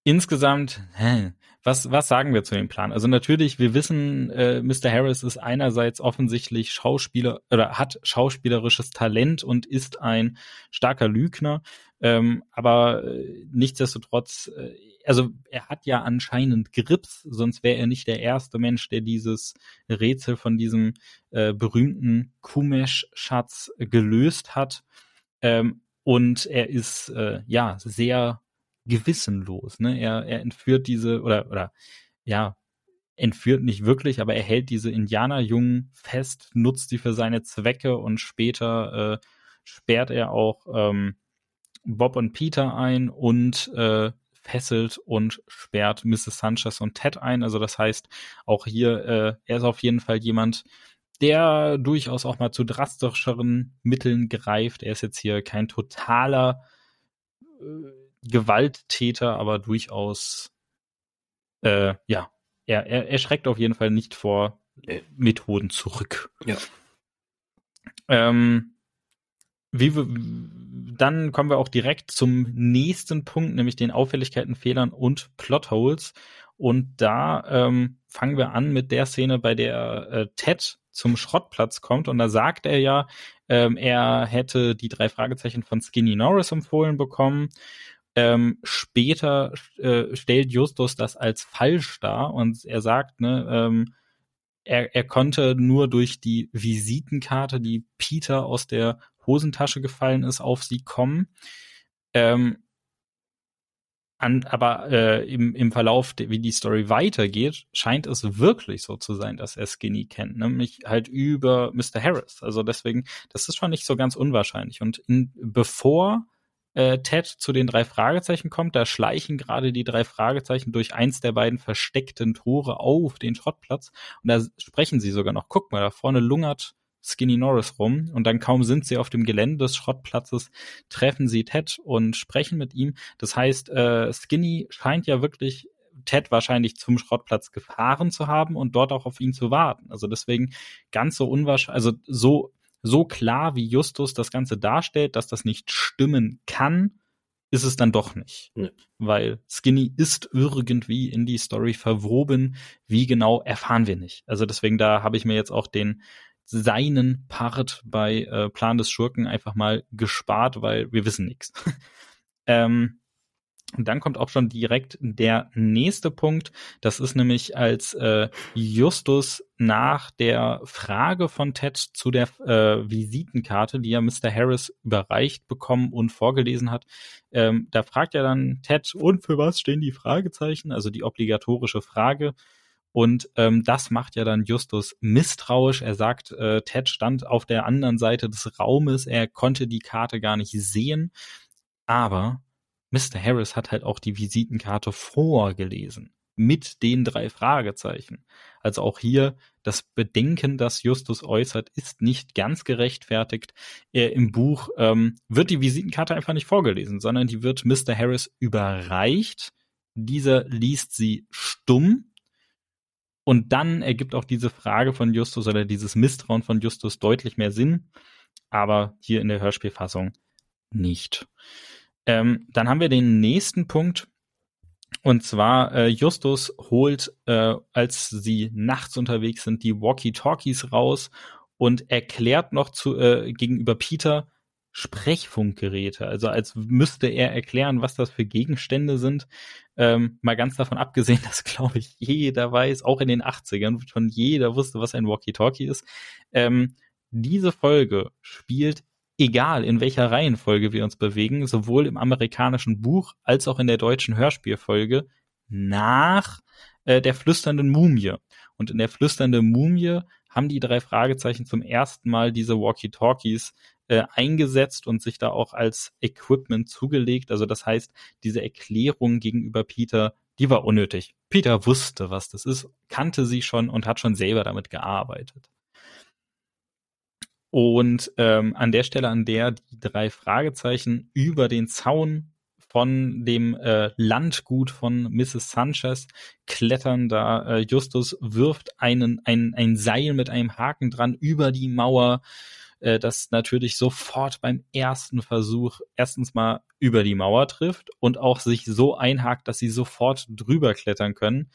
insgesamt, hä, was, was sagen wir zu dem Plan? Also natürlich, wir wissen, äh, Mr. Harris ist einerseits offensichtlich Schauspieler oder hat schauspielerisches Talent und ist ein starker Lügner. Ähm, aber äh, nichtsdestotrotz, äh, also er hat ja anscheinend Grips, sonst wäre er nicht der erste Mensch, der dieses Rätsel von diesem äh, berühmten Kumesh-Schatz gelöst hat. Ähm, und er ist äh, ja sehr gewissenlos. Ne? Er, er entführt diese oder oder ja entführt nicht wirklich, aber er hält diese Indianerjungen fest, nutzt sie für seine Zwecke und später äh, sperrt er auch ähm, Bob und Peter ein und äh, fesselt und sperrt Mrs. Sanchez und Ted ein. Also das heißt, auch hier, äh, er ist auf jeden Fall jemand, der durchaus auch mal zu drastischeren Mitteln greift. Er ist jetzt hier kein totaler äh, Gewalttäter, aber durchaus, äh, ja, er, er, er schreckt auf jeden Fall nicht vor äh, Methoden zurück. Ja. Ähm, wie wir, dann kommen wir auch direkt zum nächsten Punkt, nämlich den Auffälligkeiten, Fehlern und Plotholes. Und da ähm, fangen wir an mit der Szene, bei der äh, Ted zum Schrottplatz kommt. Und da sagt er ja, ähm, er hätte die drei Fragezeichen von Skinny Norris empfohlen bekommen. Ähm, später äh, stellt Justus das als falsch dar und er sagt, ne, ähm, er, er konnte nur durch die Visitenkarte, die Peter aus der Hosentasche gefallen ist, auf sie kommen. Ähm, an, aber äh, im, im Verlauf, wie die Story weitergeht, scheint es wirklich so zu sein, dass er Skinny kennt, nämlich halt über Mr. Harris. Also deswegen, das ist schon nicht so ganz unwahrscheinlich. Und in, bevor äh, Ted zu den drei Fragezeichen kommt. Da schleichen gerade die drei Fragezeichen durch eins der beiden versteckten Tore auf den Schrottplatz. Und da sprechen sie sogar noch. Guck mal, da vorne lungert Skinny Norris rum. Und dann kaum sind sie auf dem Gelände des Schrottplatzes, treffen sie Ted und sprechen mit ihm. Das heißt, äh, Skinny scheint ja wirklich Ted wahrscheinlich zum Schrottplatz gefahren zu haben und dort auch auf ihn zu warten. Also deswegen ganz so unwahrscheinlich, also so so klar, wie Justus das Ganze darstellt, dass das nicht stimmen kann, ist es dann doch nicht. Nee. Weil Skinny ist irgendwie in die Story verwoben. Wie genau erfahren wir nicht. Also deswegen, da habe ich mir jetzt auch den seinen Part bei äh, Plan des Schurken einfach mal gespart, weil wir wissen nichts. ähm, und dann kommt auch schon direkt der nächste Punkt. Das ist nämlich, als äh, Justus nach der Frage von Ted zu der äh, Visitenkarte, die ja Mr. Harris überreicht bekommen und vorgelesen hat, ähm, da fragt er dann Ted, und für was stehen die Fragezeichen? Also die obligatorische Frage. Und ähm, das macht ja dann Justus misstrauisch. Er sagt, äh, Ted stand auf der anderen Seite des Raumes, er konnte die Karte gar nicht sehen. Aber Mr. Harris hat halt auch die Visitenkarte vorgelesen mit den drei Fragezeichen. Also auch hier das Bedenken, das Justus äußert, ist nicht ganz gerechtfertigt. Er Im Buch ähm, wird die Visitenkarte einfach nicht vorgelesen, sondern die wird Mr. Harris überreicht. Dieser liest sie stumm. Und dann ergibt auch diese Frage von Justus oder dieses Misstrauen von Justus deutlich mehr Sinn. Aber hier in der Hörspielfassung nicht. Ähm, dann haben wir den nächsten Punkt. Und zwar, äh, Justus holt, äh, als sie nachts unterwegs sind, die Walkie-Talkies raus und erklärt noch zu, äh, gegenüber Peter, Sprechfunkgeräte. Also als müsste er erklären, was das für Gegenstände sind. Ähm, mal ganz davon abgesehen, dass, glaube ich, jeder weiß, auch in den 80ern, schon jeder wusste, was ein Walkie-Talkie ist. Ähm, diese Folge spielt, egal in welcher Reihenfolge wir uns bewegen, sowohl im amerikanischen Buch als auch in der deutschen Hörspielfolge, nach äh, der flüsternden Mumie. Und in der flüsternden Mumie haben die drei Fragezeichen zum ersten Mal diese Walkie-Talkies äh, eingesetzt und sich da auch als Equipment zugelegt. Also das heißt, diese Erklärung gegenüber Peter, die war unnötig. Peter wusste, was das ist, kannte sie schon und hat schon selber damit gearbeitet. Und ähm, an der Stelle, an der die drei Fragezeichen über den Zaun von dem äh, Landgut von Mrs. Sanchez klettern, da äh, Justus wirft einen, ein, ein Seil mit einem Haken dran über die Mauer äh, das natürlich sofort beim ersten Versuch erstens mal über die Mauer trifft und auch sich so einhakt, dass sie sofort drüber klettern können.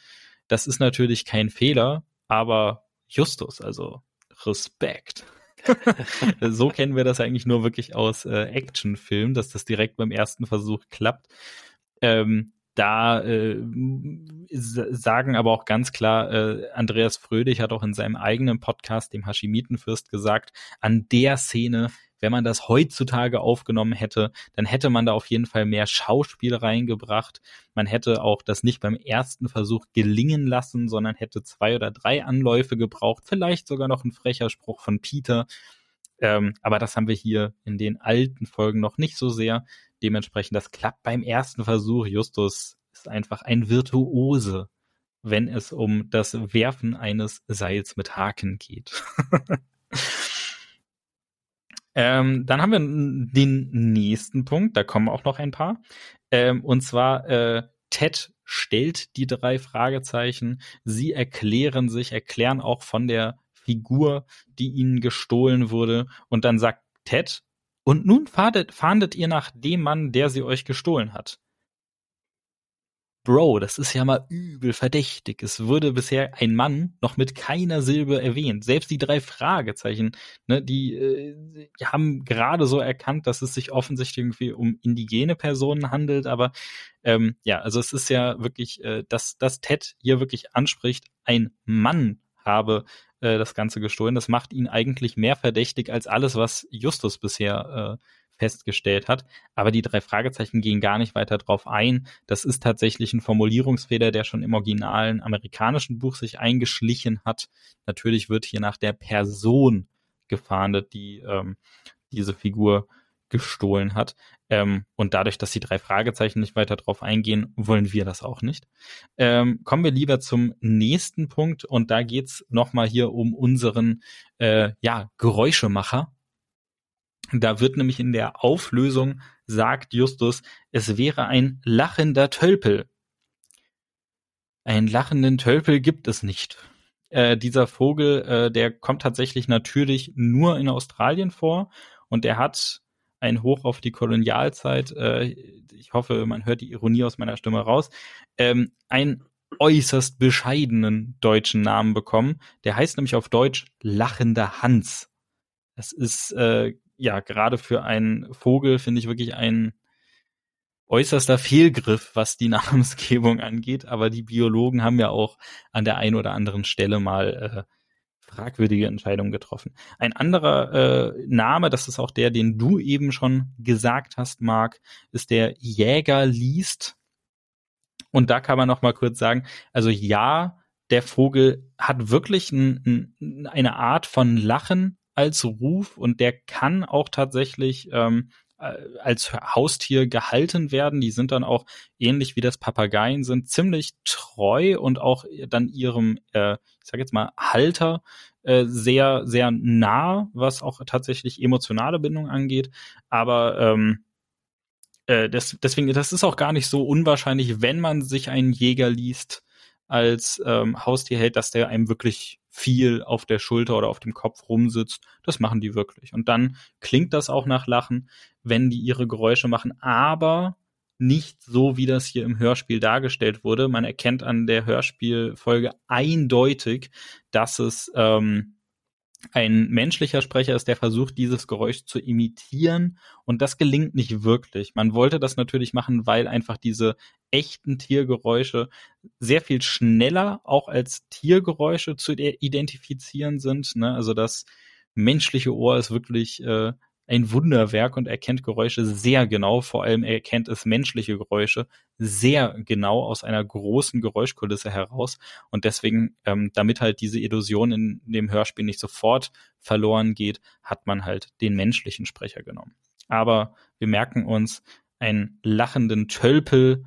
Das ist natürlich kein Fehler, aber Justus, also Respekt. so kennen wir das eigentlich nur wirklich aus äh, Actionfilmen, dass das direkt beim ersten Versuch klappt. Ähm, da äh, sagen aber auch ganz klar, äh, Andreas Fröhlich hat auch in seinem eigenen Podcast, dem Hashimitenfürst, gesagt, an der Szene, wenn man das heutzutage aufgenommen hätte, dann hätte man da auf jeden Fall mehr Schauspiel reingebracht. Man hätte auch das nicht beim ersten Versuch gelingen lassen, sondern hätte zwei oder drei Anläufe gebraucht, vielleicht sogar noch ein frecher Spruch von Peter. Ähm, aber das haben wir hier in den alten Folgen noch nicht so sehr. Dementsprechend, das klappt beim ersten Versuch. Justus ist einfach ein Virtuose, wenn es um das Werfen eines Seils mit Haken geht. ähm, dann haben wir den nächsten Punkt, da kommen auch noch ein paar. Ähm, und zwar äh, Ted stellt die drei Fragezeichen. Sie erklären sich, erklären auch von der Figur, die ihnen gestohlen wurde. Und dann sagt Ted, und nun fahndet, fahndet ihr nach dem Mann, der sie euch gestohlen hat. Bro, das ist ja mal übel verdächtig. Es wurde bisher ein Mann noch mit keiner Silbe erwähnt. Selbst die drei Fragezeichen, ne, die, äh, haben gerade so erkannt, dass es sich offensichtlich irgendwie um indigene Personen handelt. Aber ähm, ja, also es ist ja wirklich, äh, dass, dass Ted hier wirklich anspricht, ein Mann habe äh, das Ganze gestohlen. Das macht ihn eigentlich mehr verdächtig als alles, was Justus bisher äh, festgestellt hat. Aber die drei Fragezeichen gehen gar nicht weiter drauf ein. Das ist tatsächlich ein Formulierungsfehler, der schon im originalen amerikanischen Buch sich eingeschlichen hat. Natürlich wird hier nach der Person gefahndet, die ähm, diese Figur gestohlen hat. Ähm, und dadurch, dass die drei Fragezeichen nicht weiter drauf eingehen, wollen wir das auch nicht. Ähm, kommen wir lieber zum nächsten Punkt und da geht's nochmal hier um unseren äh, ja, Geräuschemacher. Da wird nämlich in der Auflösung, sagt Justus, es wäre ein lachender Tölpel. Einen lachenden Tölpel gibt es nicht. Äh, dieser Vogel, äh, der kommt tatsächlich natürlich nur in Australien vor und der hat ein Hoch auf die Kolonialzeit. Äh, ich hoffe, man hört die Ironie aus meiner Stimme raus. Ähm, einen äußerst bescheidenen deutschen Namen bekommen. Der heißt nämlich auf Deutsch lachender Hans. Das ist äh, ja gerade für einen Vogel finde ich wirklich ein äußerster Fehlgriff, was die Namensgebung angeht. Aber die Biologen haben ja auch an der einen oder anderen Stelle mal äh, fragwürdige Entscheidung getroffen. Ein anderer äh, Name, das ist auch der, den du eben schon gesagt hast, Marc, ist der Jäger liest. Und da kann man noch mal kurz sagen, also ja, der Vogel hat wirklich ein, ein, eine Art von Lachen als Ruf und der kann auch tatsächlich ähm, äh, als Haustier gehalten werden. Die sind dann auch ähnlich wie das Papageien sind ziemlich treu und auch dann ihrem, äh, ich sag jetzt mal Halter äh, sehr sehr nah, was auch tatsächlich emotionale Bindung angeht. Aber ähm, äh, das, deswegen, das ist auch gar nicht so unwahrscheinlich, wenn man sich einen Jäger liest als ähm, Haustier hält, dass der einem wirklich viel auf der Schulter oder auf dem Kopf rumsitzt. Das machen die wirklich. Und dann klingt das auch nach Lachen, wenn die ihre Geräusche machen, aber nicht so, wie das hier im Hörspiel dargestellt wurde. Man erkennt an der Hörspielfolge eindeutig, dass es ähm, ein menschlicher Sprecher ist, der versucht, dieses Geräusch zu imitieren und das gelingt nicht wirklich. Man wollte das natürlich machen, weil einfach diese echten Tiergeräusche sehr viel schneller auch als Tiergeräusche zu identifizieren sind. Ne? Also das menschliche Ohr ist wirklich äh, ein Wunderwerk und erkennt Geräusche sehr genau. Vor allem erkennt es menschliche Geräusche sehr genau aus einer großen Geräuschkulisse heraus. Und deswegen, ähm, damit halt diese Illusion in dem Hörspiel nicht sofort verloren geht, hat man halt den menschlichen Sprecher genommen. Aber wir merken uns, einen lachenden Tölpel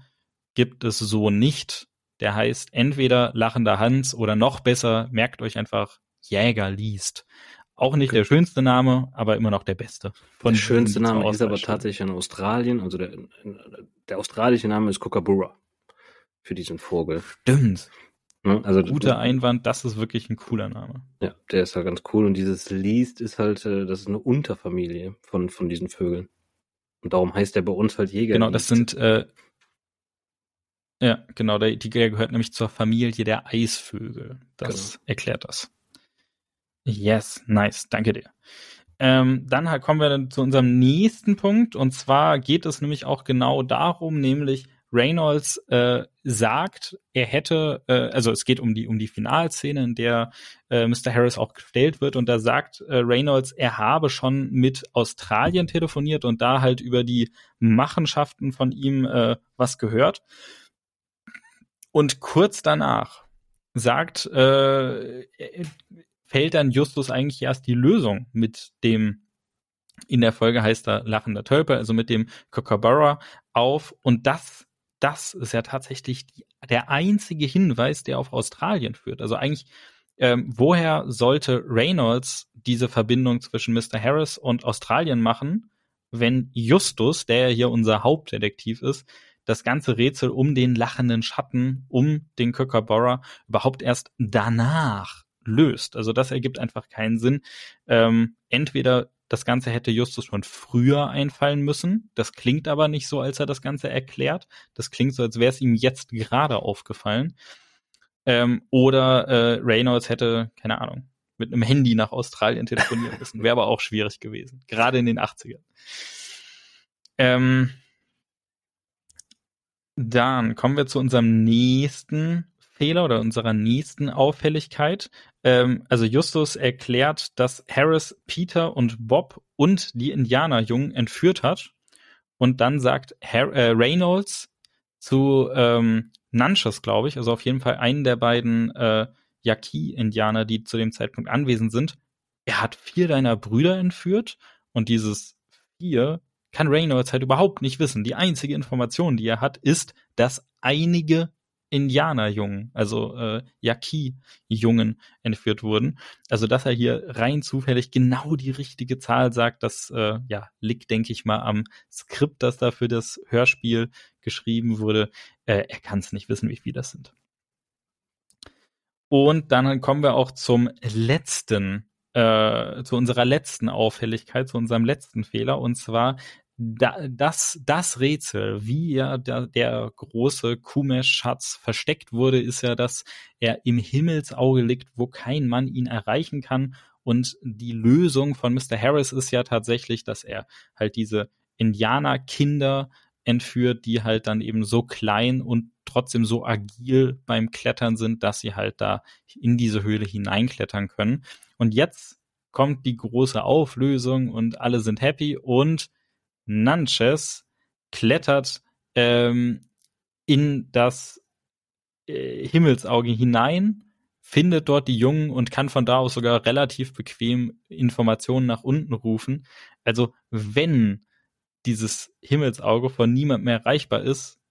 gibt es so nicht. Der heißt entweder lachender Hans oder noch besser, merkt euch einfach Jäger liest. Auch nicht der schönste Name, aber immer noch der beste. der schönste Name ist aber tatsächlich in Australien. Also der, der australische Name ist Kookaburra für diesen Vogel. Stimmt. Ne, also guter Einwand, das ist wirklich ein cooler Name. Ja, der ist halt ganz cool und dieses Least ist halt, äh, das ist eine Unterfamilie von von diesen Vögeln und darum heißt der bei uns halt Jäger. Genau, das sind äh, ja genau, der, die der gehört nämlich zur Familie der Eisvögel. Das genau. erklärt das. Yes, nice, danke dir. Ähm, dann kommen wir dann zu unserem nächsten Punkt und zwar geht es nämlich auch genau darum, nämlich Reynolds äh, sagt, er hätte, äh, also es geht um die um die Finalszene, in der äh, Mr. Harris auch gestellt wird und da sagt äh, Reynolds, er habe schon mit Australien telefoniert und da halt über die Machenschaften von ihm äh, was gehört. Und kurz danach sagt äh, fällt dann Justus eigentlich erst die Lösung mit dem, in der Folge heißt er lachender Tölpel, also mit dem Kookaburra auf. Und das, das ist ja tatsächlich die, der einzige Hinweis, der auf Australien führt. Also eigentlich, ähm, woher sollte Reynolds diese Verbindung zwischen Mr. Harris und Australien machen, wenn Justus, der ja hier unser Hauptdetektiv ist, das ganze Rätsel um den lachenden Schatten, um den Kookaburra überhaupt erst danach löst. Also das ergibt einfach keinen Sinn. Ähm, entweder das Ganze hätte Justus schon früher einfallen müssen. Das klingt aber nicht so, als er das Ganze erklärt. Das klingt so, als wäre es ihm jetzt gerade aufgefallen. Ähm, oder äh, Reynolds hätte, keine Ahnung, mit einem Handy nach Australien telefonieren müssen. Wäre aber auch schwierig gewesen. Gerade in den 80ern. Ähm, dann kommen wir zu unserem nächsten Fehler oder unserer nächsten Auffälligkeit. Ähm, also Justus erklärt, dass Harris Peter und Bob und die Indianerjungen entführt hat. Und dann sagt Har äh, Reynolds zu ähm, Nunches, glaube ich, also auf jeden Fall einen der beiden äh, Yaqui-Indianer, die zu dem Zeitpunkt anwesend sind, er hat vier deiner Brüder entführt und dieses vier kann Reynolds halt überhaupt nicht wissen. Die einzige Information, die er hat, ist, dass einige Indianerjungen, also äh, Yaqui-Jungen entführt wurden. Also dass er hier rein zufällig genau die richtige Zahl sagt, das äh, ja liegt, denke ich mal, am Skript, das da für das Hörspiel geschrieben wurde. Äh, er kann es nicht wissen, wie viele das sind. Und dann kommen wir auch zum letzten, äh, zu unserer letzten Auffälligkeit, zu unserem letzten Fehler. Und zwar da, das, das Rätsel, wie ja der, der große Kumesh-Schatz versteckt wurde, ist ja, dass er im Himmelsauge liegt, wo kein Mann ihn erreichen kann. Und die Lösung von Mr. Harris ist ja tatsächlich, dass er halt diese Indianerkinder entführt, die halt dann eben so klein und trotzdem so agil beim Klettern sind, dass sie halt da in diese Höhle hineinklettern können. Und jetzt kommt die große Auflösung und alle sind happy und Nanches klettert ähm, in das äh, Himmelsauge hinein, findet dort die Jungen und kann von da aus sogar relativ bequem Informationen nach unten rufen. Also wenn dieses Himmelsauge von niemand mehr erreichbar ist,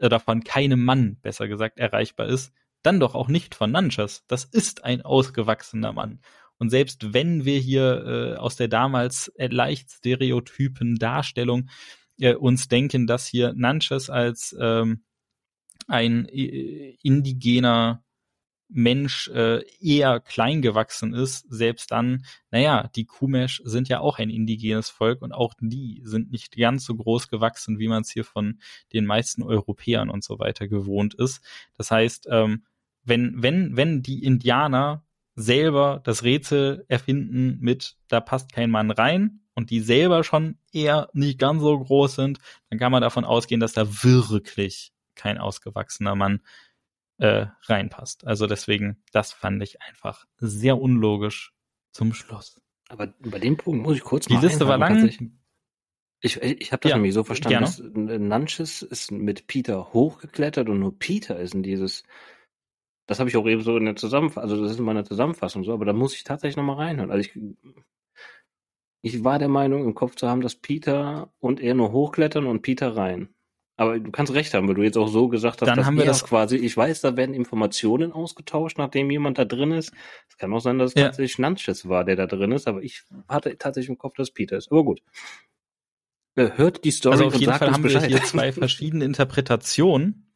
oder von keinem Mann, besser gesagt, erreichbar ist, dann doch auch nicht von Nanchas. Das ist ein ausgewachsener Mann. Und selbst wenn wir hier äh, aus der damals leicht stereotypen Darstellung äh, uns denken, dass hier Nanches als ähm, ein äh, indigener Mensch äh, eher klein gewachsen ist, selbst dann, naja, die Kumesh sind ja auch ein indigenes Volk und auch die sind nicht ganz so groß gewachsen, wie man es hier von den meisten Europäern und so weiter gewohnt ist. Das heißt, ähm, wenn, wenn, wenn die Indianer selber das Rätsel erfinden mit, da passt kein Mann rein und die selber schon eher nicht ganz so groß sind, dann kann man davon ausgehen, dass da wirklich kein ausgewachsener Mann äh, reinpasst. Also deswegen, das fand ich einfach sehr unlogisch zum Schluss. Aber bei dem Punkt muss ich kurz Die mal Liste war lang. Ich, ich habe das Ja, nämlich so verstanden, gerne. dass Nunches ist mit Peter hochgeklettert und nur Peter ist in dieses. Das habe ich auch eben so in der Zusammenfassung, also das ist in meiner Zusammenfassung so, aber da muss ich tatsächlich nochmal reinhören. Also ich, ich war der Meinung, im Kopf zu haben, dass Peter und er nur hochklettern und Peter rein. Aber du kannst recht haben, weil du jetzt auch so gesagt hast, Dann dass haben wir das- quasi, ich weiß, da werden Informationen ausgetauscht, nachdem jemand da drin ist. Es kann auch sein, dass es Ja. tatsächlich Nunches war, der da drin ist, aber ich hatte tatsächlich im Kopf, dass Peter ist. Aber gut. Äh, Hört die Story Also auf und jeden sagt Fall haben wir Bescheid. hier zwei verschiedene Interpretationen.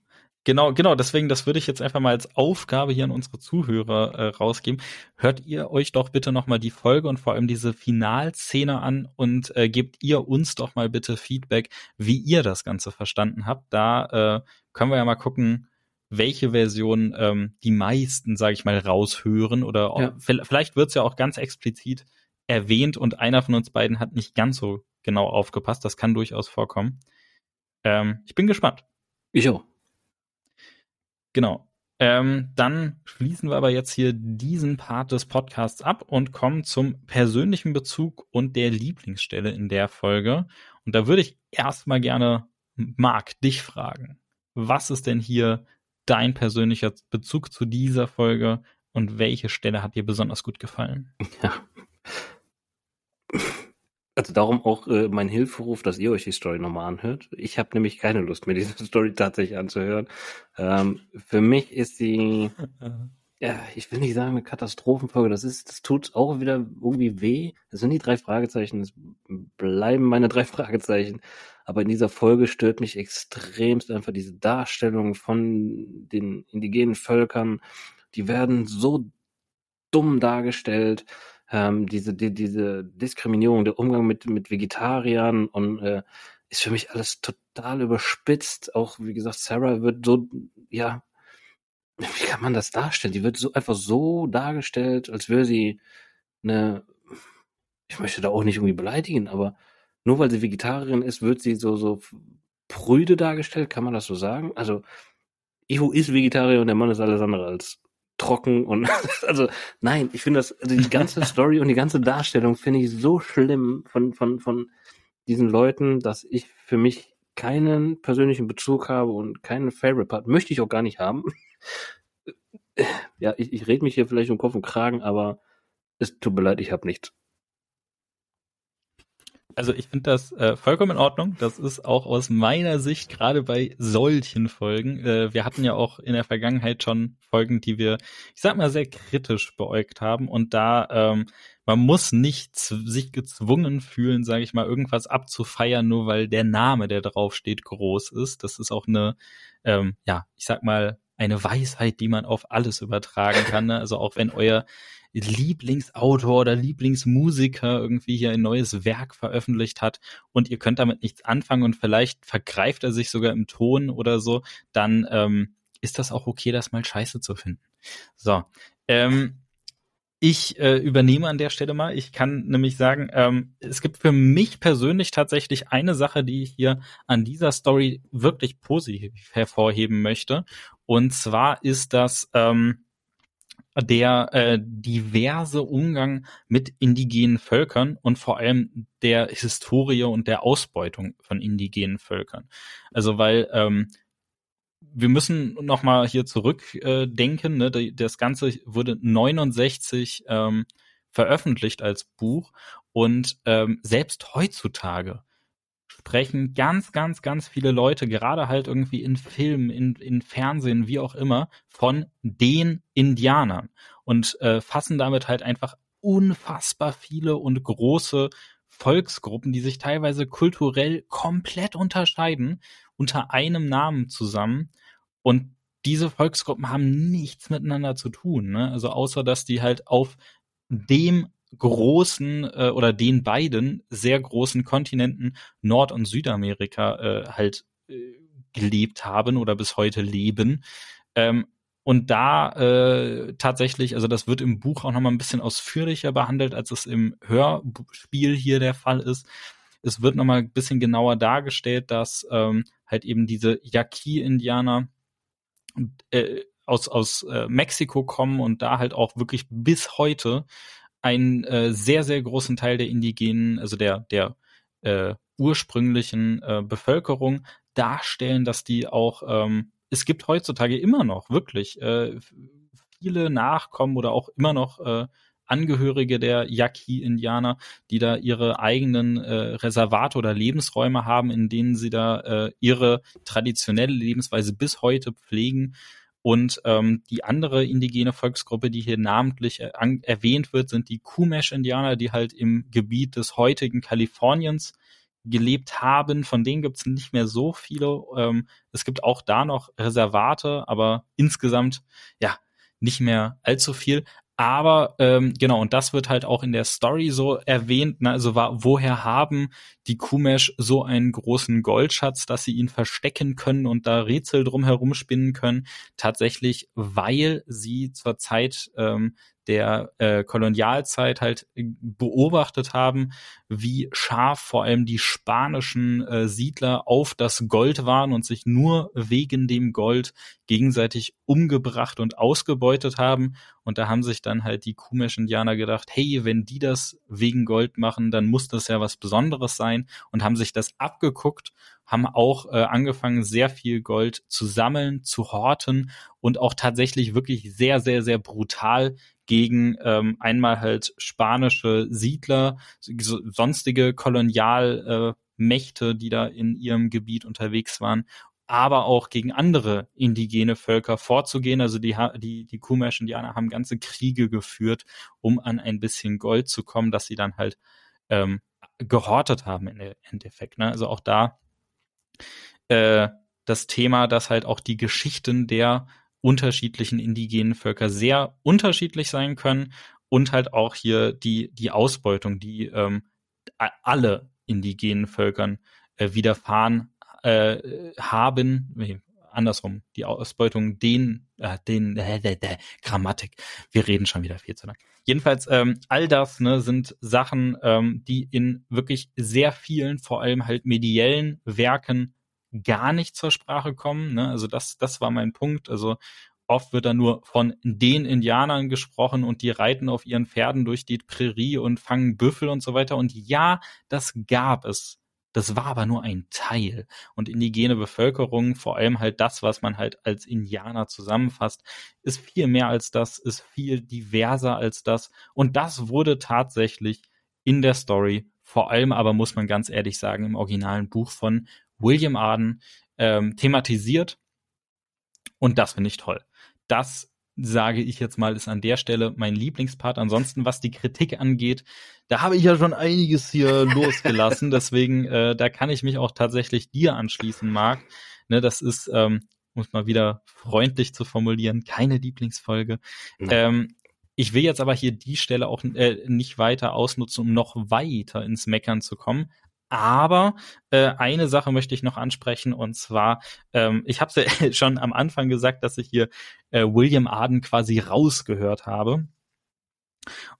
Genau, genau, deswegen, das würde ich jetzt einfach mal als Aufgabe hier an unsere Zuhörer äh, rausgeben. Hört ihr euch doch bitte nochmal die Folge und vor allem diese Finalszene an und äh, gebt ihr uns doch mal bitte Feedback, wie ihr das Ganze verstanden habt. Da äh, können wir ja mal gucken, welche Version ähm, die meisten, sage ich mal, raushören oder Ja. vi- vielleicht wird es ja auch ganz explizit erwähnt und einer von uns beiden hat nicht ganz so genau aufgepasst. Das kann durchaus vorkommen. Ähm, ich bin gespannt. Ich auch. Genau. Ähm, dann schließen wir aber jetzt hier diesen Part des Podcasts ab und kommen zum persönlichen Bezug und der Lieblingsstelle in der Folge. Und da würde ich erstmal gerne Marc dich fragen. Was ist denn hier dein persönlicher Bezug zu dieser Folge und welche Stelle hat dir besonders gut gefallen? Ja. Also darum auch äh, mein Hilferuf, dass ihr euch die Story nochmal anhört. Ich habe nämlich keine Lust, mir diese Story tatsächlich anzuhören. Ähm, für mich ist die, ja, ich will nicht sagen eine Katastrophenfolge. Das ist, das tut auch wieder irgendwie weh. Das sind die drei Fragezeichen. Es bleiben meine drei Fragezeichen. Aber in dieser Folge stört mich extremst einfach diese Darstellung von den indigenen Völkern. Die werden so dumm dargestellt. Ähm, diese, die, diese Diskriminierung, der Umgang mit, mit Vegetariern und äh, ist für mich alles total überspitzt. Auch, wie gesagt, Sarah wird so, ja, wie kann man das darstellen? Die wird so einfach so dargestellt, als wäre sie eine, ich möchte da auch nicht irgendwie beleidigen, aber nur weil sie Vegetarierin ist, wird sie so, so prüde dargestellt, kann man das so sagen? Also, Ivo ist Vegetarier und der Mann ist alles andere als trocken und also nein, ich finde das also die ganze Story und die ganze Darstellung finde ich so schlimm von von von diesen Leuten, dass ich für mich keinen persönlichen Bezug habe und keinen Favorite Part möchte ich auch gar nicht haben. Ja, ich, ich rede mich hier vielleicht um Kopf und Kragen, aber es tut mir leid, ich habe nichts. Also ich finde das äh, vollkommen in Ordnung. Das ist auch aus meiner Sicht gerade bei solchen Folgen. Äh, wir hatten ja auch in der Vergangenheit schon Folgen, die wir, ich sag mal, sehr kritisch beäugt haben. Und da ähm, man muss nicht sich gezwungen fühlen, sage ich mal, irgendwas abzufeiern, nur weil der Name, der drauf steht, groß ist. Das ist auch eine, ähm, ja, ich sag mal, eine Weisheit, die man auf alles übertragen kann. Ne? Also auch wenn euer Lieblingsautor oder Lieblingsmusiker irgendwie hier ein neues Werk veröffentlicht hat und ihr könnt damit nichts anfangen und vielleicht vergreift er sich sogar im Ton oder so, dann ähm, ist das auch okay, das mal scheiße zu finden. So, ähm, ich äh, übernehme an der Stelle mal. Ich kann nämlich sagen, ähm, es gibt für mich persönlich tatsächlich eine Sache, die ich hier an dieser Story wirklich positiv hervorheben möchte. Und zwar ist das ähm, der äh, diverse Umgang mit indigenen Völkern und vor allem der Historie und der Ausbeutung von indigenen Völkern. Also weil ähm, wir müssen noch mal hier zurückdenken. Äh, ne? Das Ganze wurde 69 ähm, veröffentlicht als Buch und ähm, selbst heutzutage sprechen ganz, ganz, ganz viele Leute, gerade halt irgendwie in Filmen, in, in Fernsehen, wie auch immer, von den Indianern und äh, fassen damit halt einfach unfassbar viele und große Volksgruppen, die sich teilweise kulturell komplett unterscheiden, unter einem Namen zusammen. Und diese Volksgruppen haben nichts miteinander zu tun, ne? Also außer dass die halt auf dem großen äh, oder den beiden sehr großen Kontinenten Nord- und Südamerika äh, halt äh, gelebt haben oder bis heute leben. Ähm, und da äh, tatsächlich, also das wird im Buch auch nochmal ein bisschen ausführlicher behandelt, als es im Hörspiel hier der Fall ist. Es wird nochmal ein bisschen genauer dargestellt, dass ähm, halt eben diese Yaqui-Indianer äh, aus, aus äh, Mexiko kommen und da halt auch wirklich bis heute einen äh, sehr, sehr großen Teil der indigenen, also der, der äh, ursprünglichen äh, Bevölkerung darstellen, dass die auch, ähm, es gibt heutzutage immer noch wirklich äh, viele Nachkommen oder auch immer noch äh, Angehörige der Yaqui-Indianer, die da ihre eigenen äh, Reservate oder Lebensräume haben, in denen sie da äh, ihre traditionelle Lebensweise bis heute pflegen. Und ähm, die andere indigene Volksgruppe, die hier namentlich er erwähnt wird, sind die Kumesh-Indianer, die halt im Gebiet des heutigen Kaliforniens gelebt haben. Von denen gibt es nicht mehr so viele. Ähm, es gibt auch da noch Reservate, aber insgesamt ja nicht mehr allzu viel. Aber ähm, genau, und das wird halt auch in der Story so erwähnt. Ne? Also war, woher haben die Kumesh so einen großen Goldschatz, dass sie ihn verstecken können und da Rätsel drum herum spinnen können? Tatsächlich, weil sie zur Zeit ähm, der äh, Kolonialzeit halt äh, beobachtet haben, wie scharf vor allem die spanischen äh, Siedler auf das Gold waren und sich nur wegen dem Gold gegenseitig umgebracht und ausgebeutet haben. Und da haben sich dann halt die Kumesh-Indianer gedacht, hey, wenn die das wegen Gold machen, dann muss das ja was Besonderes sein und haben sich das abgeguckt haben auch äh, angefangen, sehr viel Gold zu sammeln, zu horten und auch tatsächlich wirklich sehr, sehr, sehr brutal gegen ähm, einmal halt spanische Siedler, so, sonstige Kolonialmächte, äh, die da in ihrem Gebiet unterwegs waren, aber auch gegen andere indigene Völker vorzugehen. Also die, die, die Kumesh-Indianer haben ganze Kriege geführt, um an ein bisschen Gold zu kommen, dass sie dann halt ähm, gehortet haben im Endeffekt. Ne? Also auch da äh, das Thema, dass halt auch die Geschichten der unterschiedlichen indigenen Völker sehr unterschiedlich sein können und halt auch hier die, die Ausbeutung, die ähm, alle indigenen Völkern äh, widerfahren äh, haben, andersrum, die Ausbeutung den, äh, den, äh, äh, äh, Grammatik, wir reden schon wieder viel zu lang. Jedenfalls, ähm, all das ne, sind Sachen, ähm, die in wirklich sehr vielen, vor allem halt mediellen Werken gar nicht zur Sprache kommen. Ne? Also das, das war mein Punkt. Also oft wird da nur von den Indianern gesprochen und die reiten auf ihren Pferden durch die Prärie und fangen Büffel und so weiter. Und ja, das gab es. Das war aber nur ein Teil. Und indigene Bevölkerung, vor allem halt das, was man halt als Indianer zusammenfasst, ist viel mehr als das, ist viel diverser als das. Und das wurde tatsächlich in der Story, vor allem aber muss man ganz ehrlich sagen, im originalen Buch von William Arden ähm, thematisiert. Und das finde ich toll. Das sage ich jetzt mal, ist an der Stelle mein Lieblingspart. Ansonsten, was die Kritik angeht, da habe ich ja schon einiges hier losgelassen. Deswegen, äh, da kann ich mich auch tatsächlich dir anschließen, Marc. Ne, das ist, ähm, muss mal wieder freundlich zu formulieren, keine Lieblingsfolge. Ähm, ich will jetzt aber hier die Stelle auch äh, nicht weiter ausnutzen, um noch weiter ins Meckern zu kommen. Aber äh, eine Sache möchte ich noch ansprechen und zwar, ähm, ich habe ja schon am Anfang gesagt, dass ich hier äh, William Arden quasi rausgehört habe.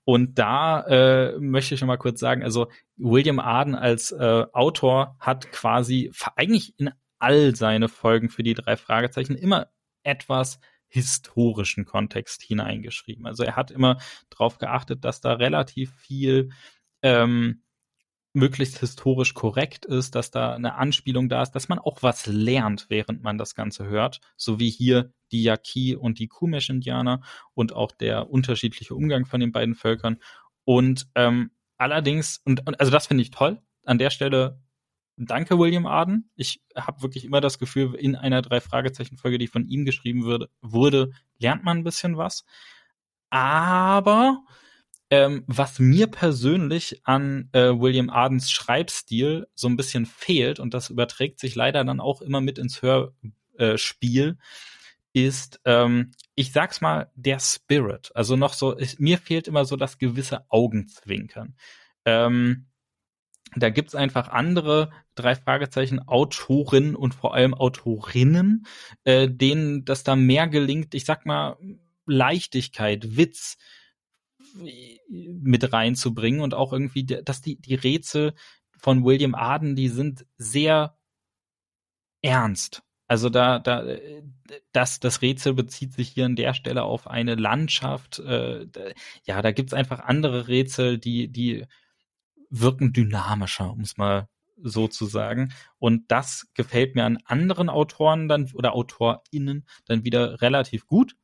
Und da äh, möchte ich noch mal kurz sagen, also William Arden als äh, Autor hat quasi eigentlich in all seine Folgen für die drei Fragezeichen immer etwas historischen Kontext hineingeschrieben. Also er hat immer darauf geachtet, dass da relativ viel ähm, möglichst historisch korrekt ist, dass da eine Anspielung da ist, dass man auch was lernt, während man das Ganze hört, so wie hier die Yaqui und die Kumesh-Indianer und auch der unterschiedliche Umgang von den beiden Völkern. Und ähm, allerdings, und, und also das finde ich toll, an der Stelle danke William Arden. Ich habe wirklich immer das Gefühl, in einer drei Fragezeichen Folge, die von ihm geschrieben wurde, wurde, lernt man ein bisschen was. Aber ähm, was mir persönlich an äh, William Ardens Schreibstil so ein bisschen fehlt, und das überträgt sich leider dann auch immer mit ins Hörspiel, ist, ähm, ich sag's mal, der Spirit. Also noch so, ich, mir fehlt immer so das gewisse Augenzwinkern. Ähm, da gibt's einfach andere drei Fragezeichen Autoren und vor allem Autorinnen, äh, denen das da mehr gelingt, ich sag mal, Leichtigkeit, Witz mit reinzubringen und auch irgendwie, dass die, die Rätsel von William Arden, die sind sehr ernst. Also da, da, das, das Rätsel bezieht sich hier an der Stelle auf eine Landschaft. Äh, ja, da gibt's einfach andere Rätsel, die, die wirken dynamischer, um es mal so zu sagen. Und das gefällt mir an anderen Autoren dann oder AutorInnen dann wieder relativ gut.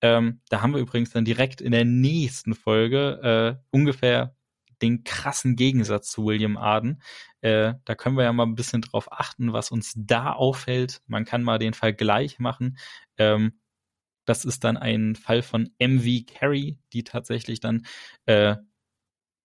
Ähm, da haben wir übrigens dann direkt in der nächsten Folge äh, ungefähr den krassen Gegensatz zu William Arden. Äh, da können wir ja mal ein bisschen drauf achten, was uns da auffällt. Man kann mal den Vergleich machen. Ähm, das ist dann ein Fall von MV Carey, die tatsächlich dann äh,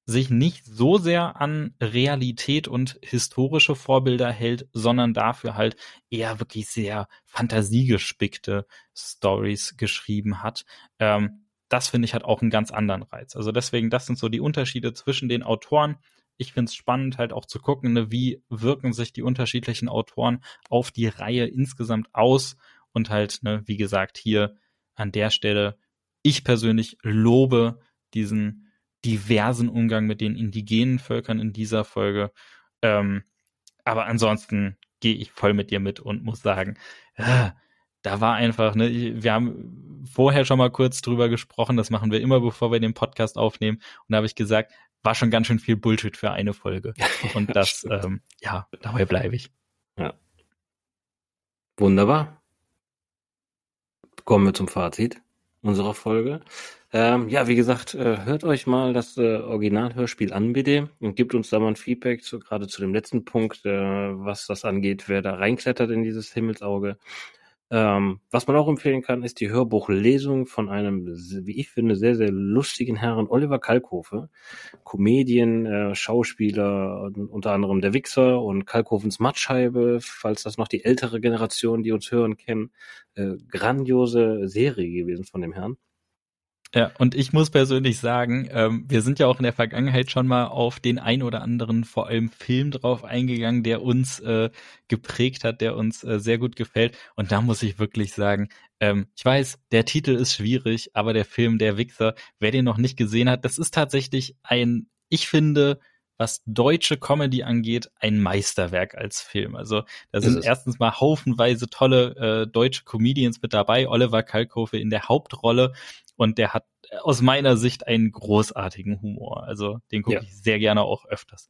sich nicht so sehr an Realität und historische Vorbilder hält, sondern dafür halt eher wirklich sehr fantasiegespickte Stories geschrieben hat. Ähm, das finde ich hat auch einen ganz anderen Reiz. Also deswegen, das sind so die Unterschiede zwischen den Autoren. Ich finde es spannend, halt auch zu gucken, ne, wie wirken sich die unterschiedlichen Autoren auf die Reihe insgesamt aus. Und halt, ne, wie gesagt, hier an der Stelle, ich persönlich lobe diesen diversen Umgang mit den indigenen Völkern in dieser Folge. Ähm, aber ansonsten gehe ich voll mit dir mit und muss sagen, äh, da war einfach, ne, wir haben vorher schon mal kurz drüber gesprochen, das machen wir immer, bevor wir den Podcast aufnehmen. Und da habe ich gesagt, war schon ganz schön viel Bullshit für eine Folge. Und das, ähm, ja, dabei bleibe ich. Ja. Wunderbar. Kommen wir zum Fazit unserer Folge. Ähm, ja, wie gesagt, äh, hört euch mal das äh, Originalhörspiel an, bitte, und gebt uns da mal ein Feedback, zu, gerade zu dem letzten Punkt, äh, was das angeht, wer da reinklettert in dieses Himmelsauge. Ähm, was man auch empfehlen kann, ist die Hörbuchlesung von einem, wie ich finde, sehr, sehr lustigen Herrn Oliver Kalkofe. Comedian, äh, Schauspieler, unter anderem der Wichser und Kalkofens Mattscheibe, falls das noch die ältere Generation, die uns hören, kennen. Äh, grandiose Serie gewesen von dem Herrn. Ja, und ich muss persönlich sagen, ähm, wir sind ja auch in der Vergangenheit schon mal auf den ein oder anderen, vor allem Film drauf eingegangen, der uns äh, geprägt hat, der uns äh, sehr gut gefällt. Und da muss ich wirklich sagen, ähm, ich weiß, der Titel ist schwierig, aber der Film Der Wichser, wer den noch nicht gesehen hat, das ist tatsächlich ein, ich finde, was deutsche Comedy angeht, ein Meisterwerk als Film. Also da sind erstens mal haufenweise tolle äh, deutsche Comedians mit dabei. Oliver Kalkofe in der Hauptrolle und der hat äh, aus meiner Sicht einen großartigen Humor. Also den gucke ja. ich sehr gerne auch öfters.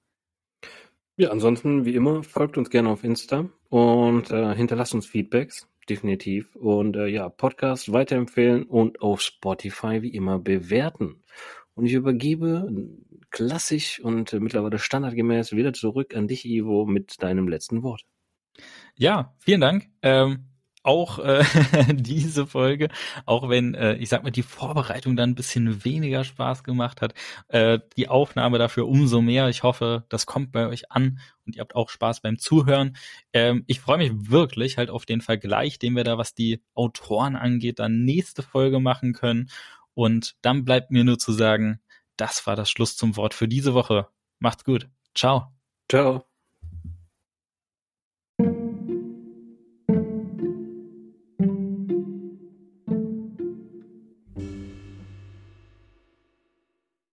Ja, ansonsten wie immer folgt uns gerne auf Insta und äh, hinterlasst uns Feedbacks, definitiv. Und äh, ja, Podcast weiterempfehlen und auf Spotify wie immer bewerten. Und ich übergebe klassisch und äh, mittlerweile standardgemäß wieder zurück an dich, Ivo, mit deinem letzten Wort. Ja, vielen Dank. Ähm, auch äh, diese Folge, auch wenn äh, ich sag mal die Vorbereitung dann ein bisschen weniger Spaß gemacht hat, äh, die Aufnahme dafür umso mehr. Ich hoffe, das kommt bei euch an und ihr habt auch Spaß beim Zuhören. Ähm, ich freue mich wirklich halt auf den Vergleich, den wir da, was die Autoren angeht, dann nächste Folge machen können. Und dann bleibt mir nur zu sagen, das war das Schluss zum Wort für diese Woche. Macht's gut. Ciao. Ciao.